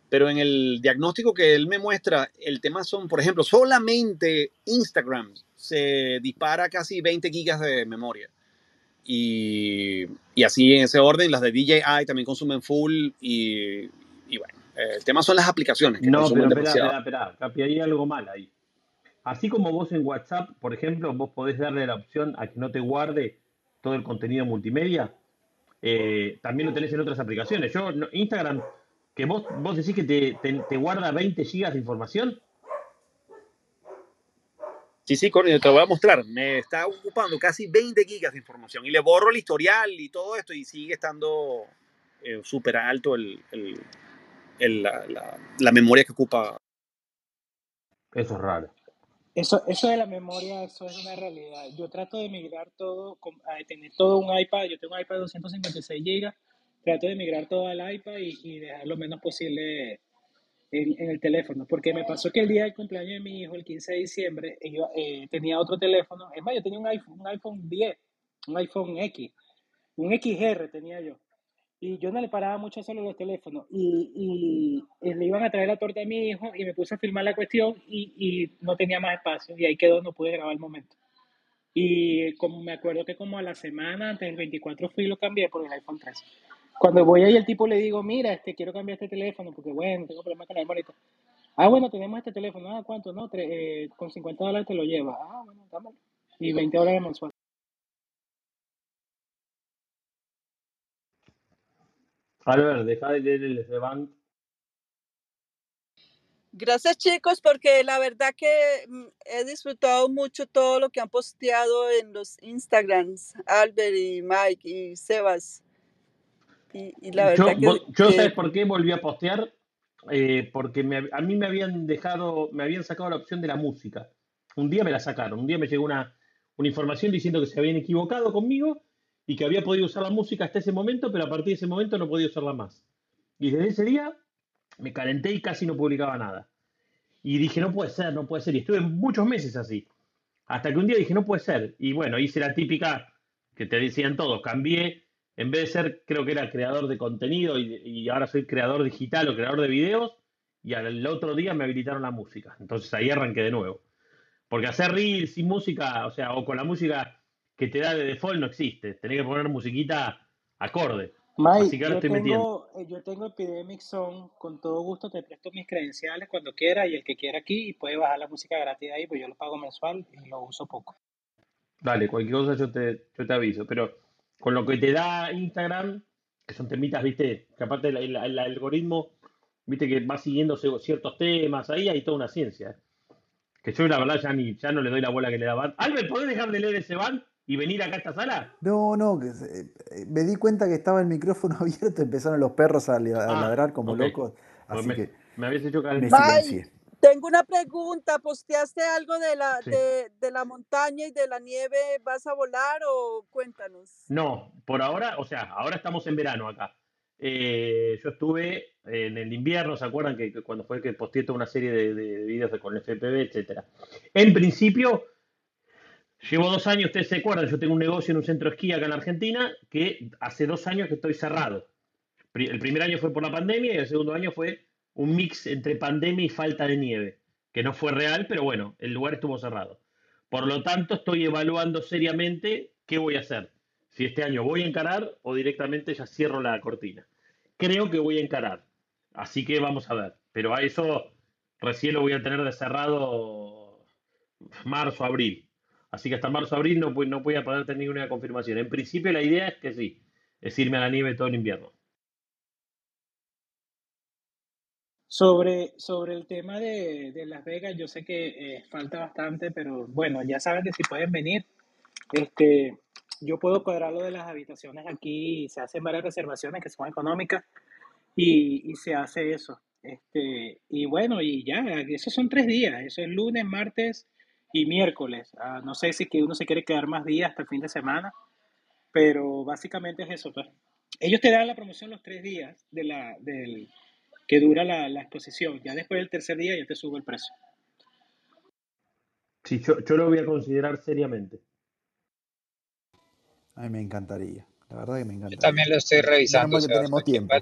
Pero en el diagnóstico que él me muestra, el tema son, por ejemplo, solamente Instagram se dispara casi 20 gigas de memoria. Y, y así en ese orden, las de DJI también consumen full y, y bueno, el tema son las aplicaciones que No, pero espera, espera, espera, Capi, hay algo mal ahí. Así como vos en WhatsApp, por ejemplo, vos podés darle la opción a que no te guarde todo el contenido multimedia, eh, también lo tenés en otras aplicaciones. Yo, no- Instagram, que vos, vos decís que te, te- te guarda 20 gigas de información, Sí, sí, Courtney, te lo voy a mostrar. Me está ocupando casi 20 gigas de información y le borro el historial y todo esto y sigue estando eh, súper alto el, el- el- la, la- la memoria que ocupa. eso es raro. Eso, eso de la memoria, eso es una realidad. Yo trato de migrar todo, a tener todo un iPad. Yo tengo un iPad de 256 GB. Trato de migrar todo al iPad y, y dejar lo menos posible en, en el teléfono. Porque me pasó que el día del cumpleaños de mi hijo, el 15 de diciembre, iba- eh, tenía otro teléfono. Es más, yo tenía un iPhone, un iPhone 10, un iPhone X, un XR tenía yo. Y yo no le paraba mucho solo los teléfonos. Y, y, le iban a traer la torta a mi hijo y me puse a filmar la cuestión y, y no tenía más espacio. Y ahí quedó, no pude grabar el momento. Y como me acuerdo que como a la semana, antes del 24 fui y lo cambié por el iPhone 13. Cuando voy ahí, el tipo le digo, mira, este, quiero cambiar este teléfono porque, bueno, tengo problemas con la memoria. Ah, bueno, tenemos este teléfono. Ah, ¿cuánto? No, Tre- eh, con 50 dólares te lo lleva. Ah, bueno, dámelo. Y 20 dólares mensual. Albert, deja de leer el Sban. Gracias chicos, porque la verdad que mm, he disfrutado mucho todo lo que han posteado en los Instagrams, Albert y Mike y Sebas. Y, y la Yo, verdad que, vo- yo que ¿sabes por qué volví a postear? Eh, porque me- a mí me habían dejado, me habían sacado la opción de la música. Un día me la sacaron, un día me llegó una, una información diciendo que se habían equivocado conmigo y que había podido usar la música hasta ese momento, pero a partir de ese momento no podía usarla más. Y desde ese día me calenté y casi no publicaba nada. Y dije, no puede ser, no puede ser. Y estuve muchos meses así. Hasta que un día dije, no puede ser. Y bueno, hice la típica que te decían todos. Cambié, en vez de ser, creo que era creador de contenido y, ahora soy creador digital o creador de videos. Y al otro día me habilitaron la música. Entonces ahí arranqué de nuevo. Porque hacer reels sin música, o sea, o con la música que te da de default no existe. Tenés que poner musiquita acorde. Así Mike, que ahora yo estoy tengo, eh, yo tengo Epidemic Zone, con todo gusto te presto mis credenciales cuando quiera y el que quiera aquí puede bajar la música gratis ahí, pues yo lo pago mensual y lo uso poco. Dale, cualquier cosa yo te, yo te aviso. Pero con lo que te da Instagram, que son temitas, viste, que aparte el, el- el algoritmo, viste, que va siguiendo ciertos temas, ahí hay toda una ciencia. Que yo la verdad ya ni ya no le doy la bola que le daba. Albert, ¿podés dejar de leer ese van y venir acá a esta sala? No, no, que se- eh, me di cuenta que estaba el micrófono [laughs] abierto, empezaron los perros a, Ah, ladrar como locos, Pues así me, que me habías hecho calentar. Tengo una pregunta. ¿Posteaste algo de la, Sí. de, de la montaña y de la nieve? ¿Vas a volar o cuéntanos? No, por ahora, o sea, ahora estamos en verano acá. Eh, yo estuve en el invierno, ¿se acuerdan que, que cuando fue que posteé toda una serie de, de videos de- con FPV, etcétera? En principio, llevo dos años, ustedes se acuerdan, yo tengo un negocio en un centro de esquí acá en Argentina que hace dos años que estoy cerrado. El primer año fue por la pandemia y el segundo año fue un mix entre pandemia y falta de nieve, que no fue real, pero bueno, el lugar estuvo cerrado. Por lo tanto, estoy evaluando seriamente qué voy a hacer. Si este año voy a encarar o directamente ya cierro la cortina. Creo que voy a encarar. Así que vamos a ver. Pero a eso recién lo voy a tener de cerrado marzo, abril. Así que hasta marzo, abril no, no voy a poder tener ninguna confirmación. En principio la idea es que sí, es irme a la nieve todo el invierno. Sobre, sobre el tema de, de Las Vegas, yo sé que eh, falta bastante, pero bueno, ya saben que si pueden venir, este, yo puedo cuadrar lo de las habitaciones aquí, se hacen varias reservaciones que son económicas y, y se hace eso. Este, y bueno, y ya, esos son tres días, eso es lunes, martes y miércoles. Ah, no sé si que uno se quiere quedar más días hasta el fin de semana, pero básicamente es eso. pues. Ellos te dan la promoción los tres días de la, del, que dura la, la exposición. Ya después del tercer día ya te sube el precio. Sí, yo, yo lo voy a considerar seriamente. A mí me encantaría, la verdad que me Yo encantaría. también lo estoy revisando, tenemos tiempo.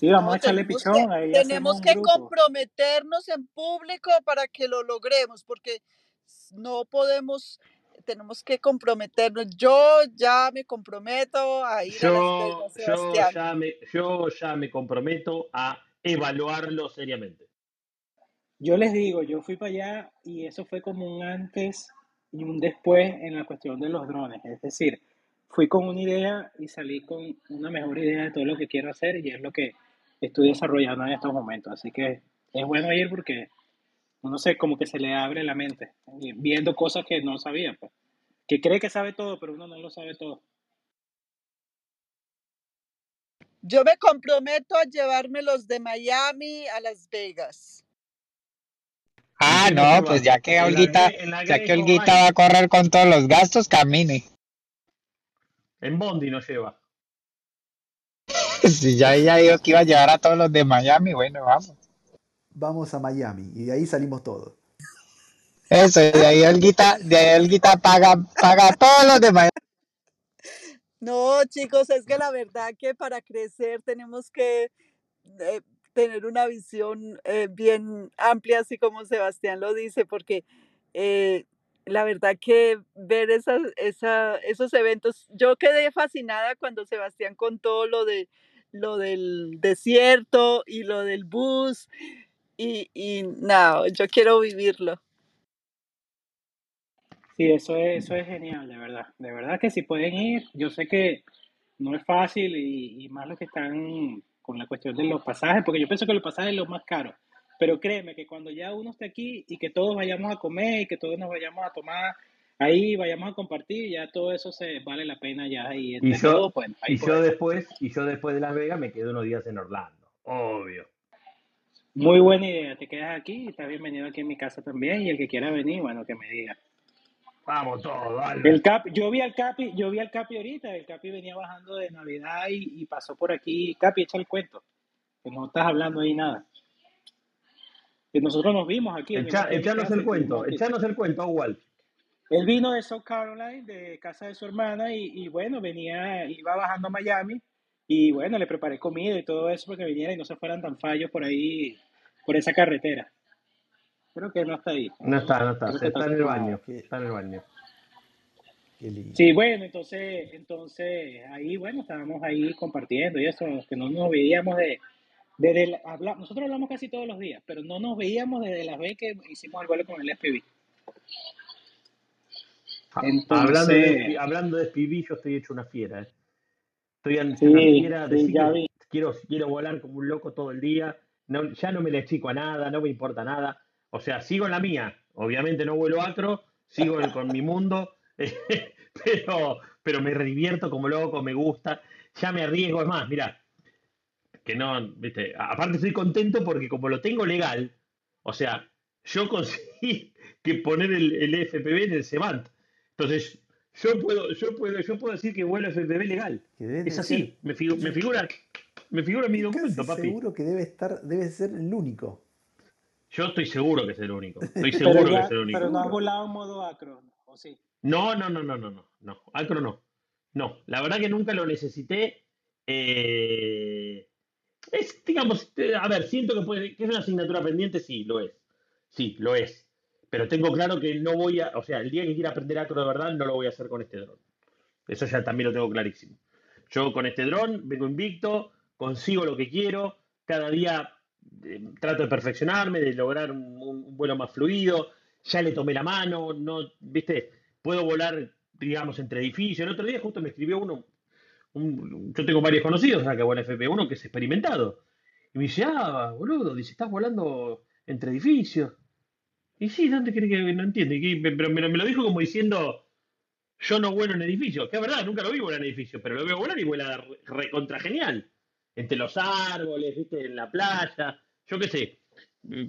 Sí, vamos No, a echarle tenemos que, pichón, tenemos que grupo. comprometernos en público para que lo logremos, porque no podemos, tenemos que comprometernos. Yo ya me comprometo a ir a Las Yo, yo, ya me, yo ya me comprometo a evaluarlo seriamente. Yo les digo, yo fui para allá y eso fue como un antes y un después en la cuestión de los drones. Es decir, fui con una idea y salí con una mejor idea de todo lo que quiero hacer y es lo que estoy desarrollando en estos momentos. Así que es bueno ir porque uno se como que se le abre la mente y viendo cosas que no sabía, pues. Que cree que sabe todo, pero uno no lo sabe todo. Yo me comprometo a llevarme los de Miami a Las Vegas. ¿En Ah, no, pues ya que Olguita, ya que Olguita va a correr con todos los gastos, camine. En Bondi nos lleva. [laughs] Si ya ella dijo que iba a llevar a todos los de Miami, bueno, vamos. Vamos a Miami y de ahí salimos todos. Eso, de ahí Olguita, de ahí Olguita paga, paga a todos los de Miami. No, chicos, es que la verdad que para crecer tenemos que eh, tener una visión eh, bien amplia, así como Sebastián lo dice, porque eh, la verdad que ver esas, esa, esos eventos, yo quedé fascinada cuando Sebastián contó lo de lo del desierto y lo del bus y, y no, yo quiero vivirlo. Sí, eso es, eso es genial, de verdad. De verdad que si pueden ir, yo sé que no es fácil y, y más los que están con la cuestión de los pasajes, porque yo pienso que los pasajes es lo más caro. Pero créeme que cuando ya uno esté aquí y que todos vayamos a comer y que todos nos vayamos a tomar ahí, vayamos a compartir, ya todo eso se vale la pena ya y yo, bueno, ahí y yo podemos. después, y yo después de Las Vegas me quedo unos días en Orlando. Obvio. Muy buena idea, te quedas aquí estás bienvenido aquí en mi casa también y el que quiera venir, bueno, que me diga. Vamos todos, El Albert. Capi, yo vi al Capi, yo vi al Capi ahorita, el Capi venía bajando de Navidad y, y pasó por aquí. Capi, echa el cuento, que no estás hablando ahí nada. Que nosotros nos vimos aquí, Echa- echanos el cuento, echanos el cuento, Walt. Él vino de South Carolina, de casa de su hermana, y, y bueno, venía, iba bajando a Miami, y bueno, le preparé comida y todo eso para que viniera y no se fueran tan fallos por ahí, por esa carretera. Creo que no está ahí. No está, no está, está en el baño, está en el baño. qué lindo. Sí, bueno, entonces, entonces ahí, bueno, estábamos ahí compartiendo y eso, que no nos veíamos de, desde habla- nosotros hablamos casi todos los días, pero no nos veíamos desde las vez que hicimos el vuelo con el FPV. Ha- Hablando de, hablando de yo estoy hecho una fiera. eh. Estoy hecho una sí, fiera, sí, ya que vi. quiero, quiero volar como un loco todo el día. No, ya no me le chico a nada, no me importa nada. O sea, sigo en la mía. Obviamente no vuelo acro, sigo con mi mundo, [laughs] pero, pero me divierto como loco, me gusta. Ya me arriesgo, es más, mira, que no, viste, aparte estoy contento porque como lo tengo legal, o sea, yo [laughs] conseguí que poner el, el FPV en el CEBANT. Entonces, yo puedo, yo puedo, yo puedo decir que vuelo FPV legal. Es así, me, figu- me figura, me figura mi estoy documento, papi. seguro que debe estar, debe ser el único. Yo estoy seguro que es el único. [laughs] Estoy seguro que es el pero no has único. volado en modo acro, ¿o sí? No, no, no, no, no, no, no. Acro no. No, la verdad que nunca lo necesité. Eh, es, digamos, eh, a ver, siento que, puede, que es una asignatura pendiente, sí, lo es. Sí, lo es. Pero tengo claro que no voy a, o sea, el día que quiera aprender acro de verdad, no lo voy a hacer con este dron. Eso ya también lo tengo clarísimo. Yo con este dron vengo invicto, consigo lo que quiero, cada día eh, trato de perfeccionarme, de lograr un, vuelo más fluido, ya le tomé la mano, no, viste, puedo volar, digamos, entre edificios. El otro día justo me escribió uno, un- yo tengo varios conocidos acá vuelan FP1 que es experimentado. Y me dice, ah, boludo, dice, estás volando entre edificios. Y sí, ¿dónde crees que no entiende? Que- Pero me, lo me dijo como diciendo, yo no vuelo en edificios. Que es verdad, nunca lo vi volar en edificios, pero lo veo volar y vuela re- genial. Entre los árboles, viste, en la playa, yo qué sé,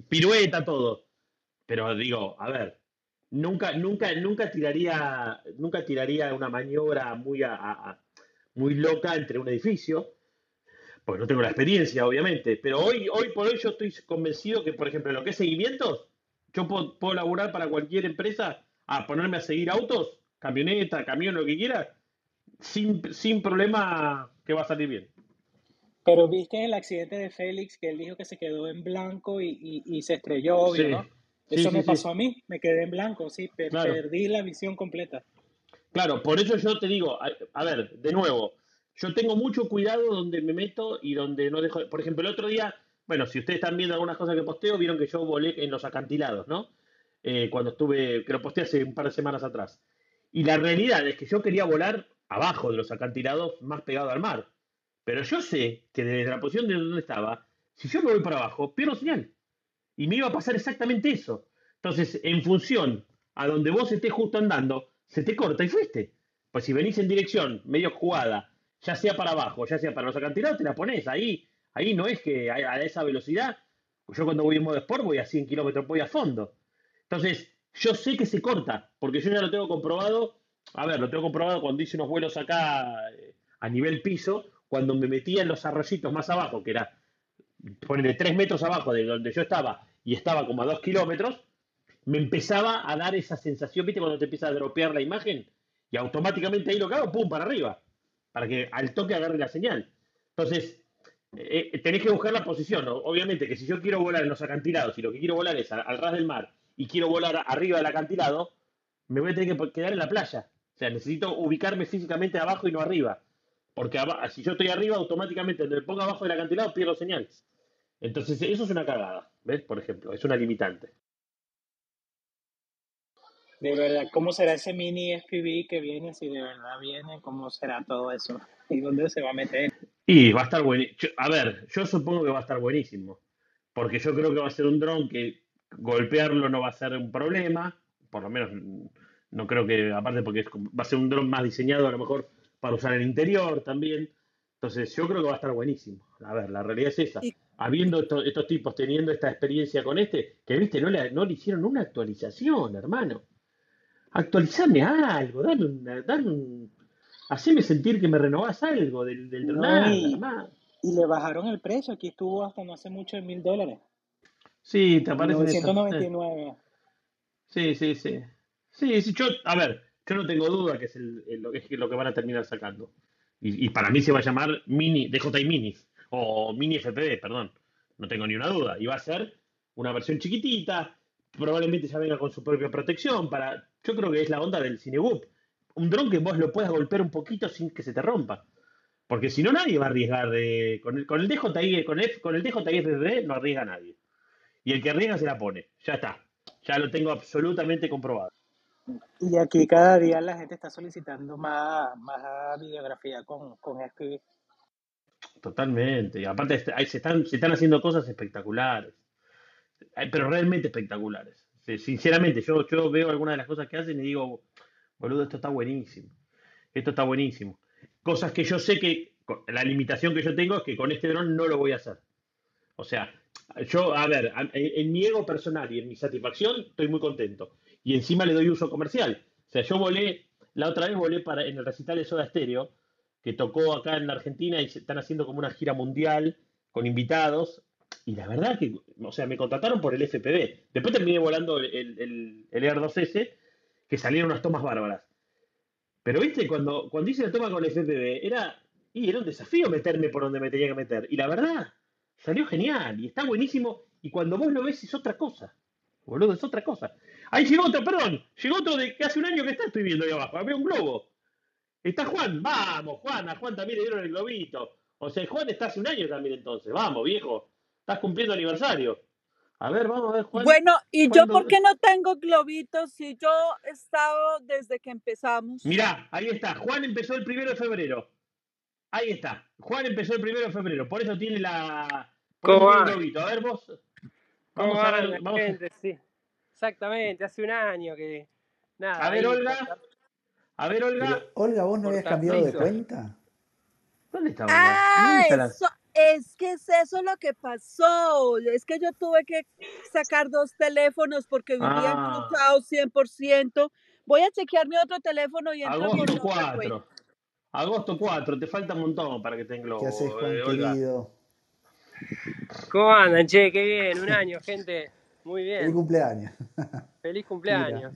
pirueta, todo. Pero digo, a ver, nunca, nunca, nunca tiraría, nunca tiraría una maniobra muy muy loca entre un edificio, pues no tengo la experiencia, obviamente. Pero hoy, hoy por hoy yo estoy convencido que, por ejemplo, en lo que es seguimientos, yo puedo, puedo laburar para cualquier empresa a ponerme a seguir autos, camioneta, camión, lo que quiera, sin, sin problema que va a salir bien. Pero viste el accidente de Félix, que él dijo que se quedó en blanco y, y, y se estrelló, obvio, Sí, ¿no? Eso sí, me sí. pasó a mí, me quedé en blanco, sí, per- Claro. perdí la visión completa. Claro, por eso yo te digo, a, a ver, de nuevo, yo tengo mucho cuidado donde me meto y donde no dejo. Por ejemplo, el otro día, bueno, si ustedes están viendo algunas cosas que posteo, vieron que yo volé en los acantilados, ¿no? Eh, cuando estuve, que lo posteé hace un par de semanas atrás. Y la realidad es que yo quería volar abajo de los acantilados, más pegado al mar. Pero yo sé que desde la posición de donde estaba, si yo me voy para abajo, pierdo señal. Y me iba a pasar exactamente eso. Entonces, en función a donde vos estés justo andando, se te corta y fuiste. Pues si venís en dirección medio jugada, ya sea para abajo, ya sea para los acantilados, te la pones ahí. Ahí no es que a, esa velocidad, yo cuando voy en modo sport voy a 100 kilómetros, voy a fondo. Entonces, yo sé que se corta, porque yo ya lo tengo comprobado. A ver, lo tengo comprobado cuando hice unos vuelos acá eh, a nivel piso, cuando me metía en los arroyitos más abajo, que era ponerle 3 metros abajo de donde yo estaba y estaba como a 2 kilómetros, me empezaba a dar esa sensación, ¿viste? Cuando te empieza a dropear la imagen y automáticamente ahí lo hago, ¡pum! para arriba, para que al toque agarre la señal. Entonces, eh, tenés que buscar la posición. Obviamente que si yo quiero volar en los acantilados y lo que quiero volar es al, ras del mar y quiero volar arriba del acantilado, me voy a tener que quedar en la playa. O sea, necesito ubicarme físicamente abajo y no arriba. Porque si yo estoy arriba, automáticamente donde me ponga abajo del acantilado pierdo señales. Entonces, eso es una cagada. ¿Ves? Por ejemplo, es una limitante. De verdad, ¿cómo será ese mini FPV que viene? Si de verdad viene, ¿cómo será todo eso? ¿Y dónde se va a meter? Y va a estar buenísimo. A ver, yo supongo que va a estar buenísimo. Porque yo creo que va a ser un dron que golpearlo no va a ser un problema. Por lo menos mm, no creo que, aparte porque es como- va a ser un dron más diseñado a lo mejor para usar el interior también. Entonces yo creo que va a estar buenísimo. A ver, la realidad es esa. Y, Habiendo estos, estos tipos teniendo esta experiencia con este, que viste, no le, no le hicieron una actualización, hermano. Actualizame algo, dame una, dame un, haceme sentir que me renovás algo del, del No, nada, y, le bajaron el precio. Aquí estuvo hasta no hace mucho en mil dólares. Sí, te aparecen esas. eh. 999. Sí, sí, sí. Sí, sí, yo, a ver, yo no tengo duda que es, el, el- lo, es lo que van a terminar sacando. Y, y para mí se va a llamar Mini, DJI Minis, o Mini FPV, perdón. No tengo ni una duda. Y va a ser una versión chiquitita, probablemente ya venga con su propia protección para, yo creo que es la onda del Cinebook. Un dron que vos lo puedas golpear un poquito sin que se te rompa. Porque si no, nadie va a arriesgar de, con el, con el DJI, con el, con el DJI no arriesga nadie. Y el que arriesga se la pone. Ya está. Ya lo tengo absolutamente comprobado. Y aquí cada día la gente está solicitando más, más videografía con, con FPV. Totalmente. Y aparte este- ahí se están, se están haciendo cosas espectaculares. Pero realmente espectaculares. Sí, Sinceramente, yo, yo veo algunas de las cosas que hacen y digo, boludo, esto está buenísimo. Esto está buenísimo. Cosas que yo sé que, la limitación que yo tengo es que con este dron no lo voy a hacer. O sea, yo, a ver, en, mi ego personal y en mi satisfacción estoy muy contento. Y encima le doy uso comercial. O sea, yo volé, la otra vez volé para, en el recital de Soda Stereo, que tocó acá en Argentina y están haciendo como una gira mundial con invitados. Y la verdad que, o sea, me contrataron por el FPV. Después terminé volando el, el, el, Air 2S, que salieron unas tomas bárbaras. Pero viste, cuando, cuando hice la toma con el FPV, era, y era un desafío meterme por donde me tenía que meter. Y la verdad, salió genial y está buenísimo. Y cuando vos lo ves es otra cosa. Boludo, es otra cosa. Ahí llegó otro, perdón, llegó otro de que hace un año que está, estoy viendo ahí abajo. Había un globo. Está Juan, vamos, Juan, a Juan también le dieron el globito. O sea, Juan está hace un año también entonces. Vamos, viejo. Estás cumpliendo aniversario. A ver, vamos a ver, Juan. Bueno, ¿y yo por qué no tengo globitos si yo he estado desde que empezamos? Mirá, ahí está. Juan empezó el primero de febrero. Ahí está. Juan empezó el primero de febrero. Por eso tiene la. Por eso ¿Cómo tiene el va? globito. A ver, vos. ¿Cómo Vamos a ver. Vamos a, gente? Sí, exactamente, hace un año que nada, a ver, Olga. A ver, Olga. Pero, Olga, ¿vos no habías cambiado de cuenta? ¿Dónde está Olga? Ah, ¿Dónde está la.? eso, es que es eso lo que pasó. Es que yo tuve que sacar dos teléfonos porque vivía en Ah, Clubhouse 100%. Voy a chequear mi otro teléfono y entro agosto cuenta. 4. Agosto 4. Te falta un montón para que tenga ¿Qué haces, Juan eh, querido? ¿Cómo andan, che? Qué bien, un año, gente. Muy Feliz bien, cumpleaños. feliz [laughs] Mira, cumpleaños.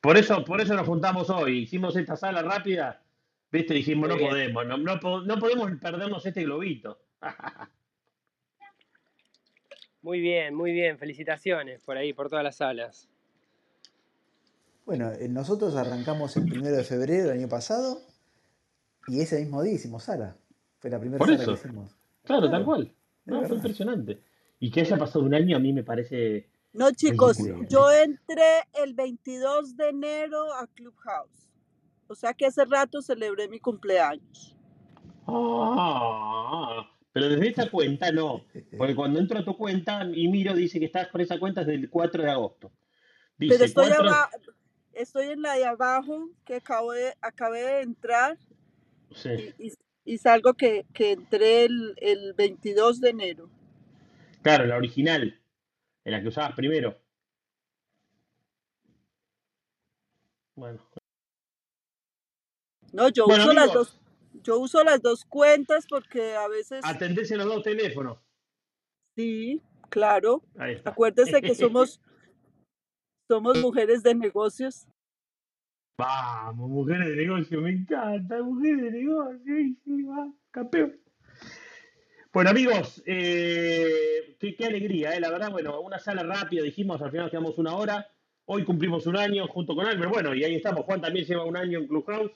Por eso, por eso nos juntamos hoy. Hicimos esta sala rápida. Viste, dijimos, Muy no bien, podemos, no, no, no podemos perdernos este globito. [laughs] muy bien, muy bien. Felicitaciones por ahí, por todas las salas. bueno, eh, nosotros arrancamos el primero de febrero del año pasado y ese mismo día hicimos sala. Fue la primera Por sala que eso, hicimos. claro, tal Claro, cual. es No, fue impresionante. Y que haya pasado un año a mí me parece No, chicos, ridículo. yo entré el 22 de enero a Clubhouse. O sea que hace rato celebré mi cumpleaños. Ah, pero desde esa cuenta no. Porque cuando entro a tu cuenta y miro, dice que estás con esa cuenta desde el 4 de agosto. Pero estoy 4, abajo, estoy en la de abajo que acabo de, acabé de entrar sí. y, y- y salgo que, que entré el, el 22 de enero. Claro, la original, en la que usabas primero. Bueno, No, yo bueno uso las dos, amigos, yo uso las dos cuentas porque a veces, atendés en los dos teléfonos. sí, claro. Acuérdese que [laughs] somos, somos mujeres de negocios. Vamos, mujeres de negocio, me encanta, mujeres de negocio, sí, va, campeón. Bueno, amigos, eh, qué, qué alegría, eh, la verdad, bueno, una sala rápida, dijimos, al final quedamos una hora, Hoy cumplimos un año junto con Albert. Bueno, y ahí estamos. Juan también lleva un año en Clubhouse.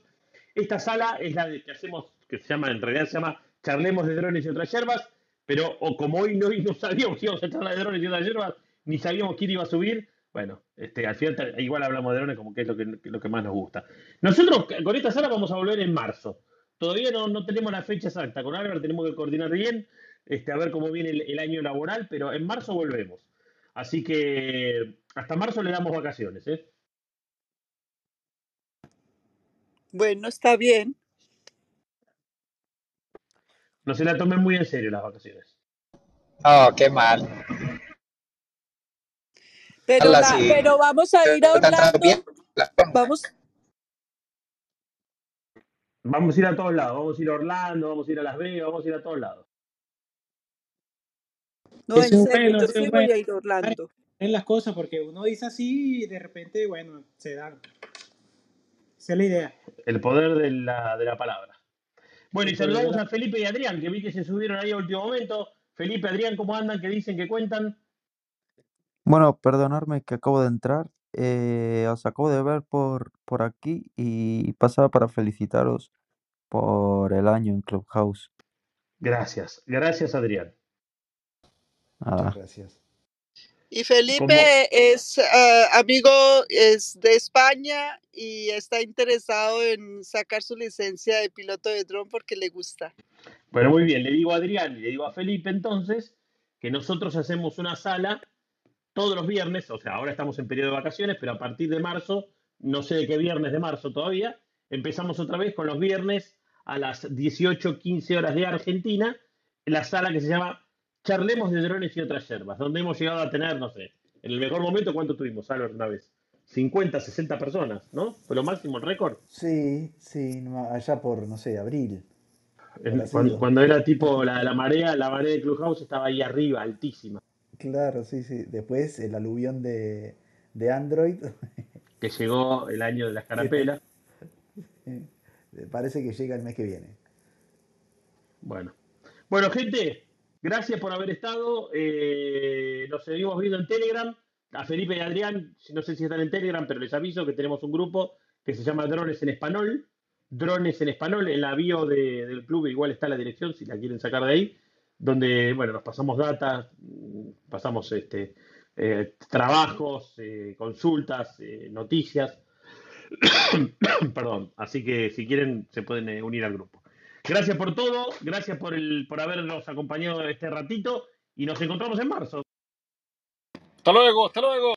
Esta sala es la de que hacemos, que se llama, en realidad se llama Charlemos de drones y otras yerbas, pero o como hoy no, no sabíamos que íbamos a charlar de drones y otras yerbas, ni sabíamos quién iba a subir, bueno, este, al final igual hablamos de drones como que es lo que, lo que más nos gusta. Nosotros con esta sala vamos a volver en marzo. Todavía no, tenemos la fecha exacta. Con Albert tenemos que coordinar bien, este, a ver cómo viene el, el año laboral, pero en marzo volvemos. Así que hasta marzo le damos vacaciones, ¿eh? Bueno, está bien. No se la tomen muy en serio las vacaciones. Oh, qué mal. Pero, la, sí. pero vamos a ir a. Orlando. Vamos, Vamos a ir a todos lados. Vamos a ir a Orlando, vamos a ir a Las Vegas, vamos a ir a todos lados. no, Es en un serio, bueno, yo es sí un voy a ir a Orlando. En las cosas, porque uno dice así y de repente, bueno, se dan. Esa es la idea. El poder de la, de la palabra. Bueno, y saludamos a Felipe y Adrián, que vi que se subieron ahí a último momento. Felipe, Adrián, ¿cómo andan? ¿Qué dicen? ¿Qué cuentan? Bueno, perdonadme que acabo de entrar. eh, os acabo de ver por, por aquí y pasaba para felicitaros por el año en Clubhouse. Gracias, gracias, Adrián. Nada. Muchas gracias. Y Felipe ¿Cómo? es eh, amigo es de España y está interesado en sacar su licencia de piloto de dron porque le gusta. Bueno, muy bien, le digo a Adrián y le digo a Felipe entonces que nosotros hacemos una sala todos los viernes, o sea, ahora estamos en periodo de vacaciones, pero a partir de marzo, no sé de qué viernes de marzo todavía, empezamos otra vez con los viernes a las 18, 15 horas de Argentina, en la sala que se llama Charlemos de drones y otras yerbas, donde hemos llegado a tener, no sé, en el mejor momento, ¿cuánto tuvimos, Albert, una vez? 50, 60 personas, ¿no? ¿Fue lo máximo, el récord? Sí, sí, allá por, no sé, abril. Cuando, era tipo la, la marea, la marea de Clubhouse estaba ahí arriba, altísima. Claro, sí, sí. Después el aluvión de, de Android. [laughs] que llegó el año de la escarapela. eh, [laughs] Parece que llega el mes que viene. Bueno. Bueno, gente, gracias por haber estado. Eh, nos seguimos viendo en Telegram. A Felipe y Adrián, no sé si están en Telegram, pero les aviso que tenemos un grupo que se llama Drones en Español. Drones en Español. En la del club igual está la dirección, si la quieren sacar de ahí. Donde, bueno, nos pasamos datas, mm, pasamos este, eh, trabajos, eh, consultas, eh, noticias. [coughs] Perdón. Así que si quieren, se pueden unir al grupo. Gracias por todo, gracias por, el, por habernos acompañado este ratito y nos encontramos en marzo. Hasta luego, hasta luego.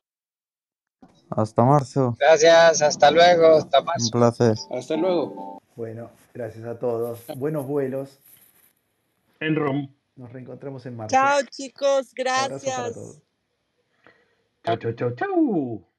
Hasta marzo. Gracias, hasta luego, hasta Un marzo. placer. Hasta luego. Bueno, gracias a todos. Buenos vuelos. En ROM. Nos reencontramos en marzo. Chao chicos, gracias. todos. Chau, chau, chau, chau.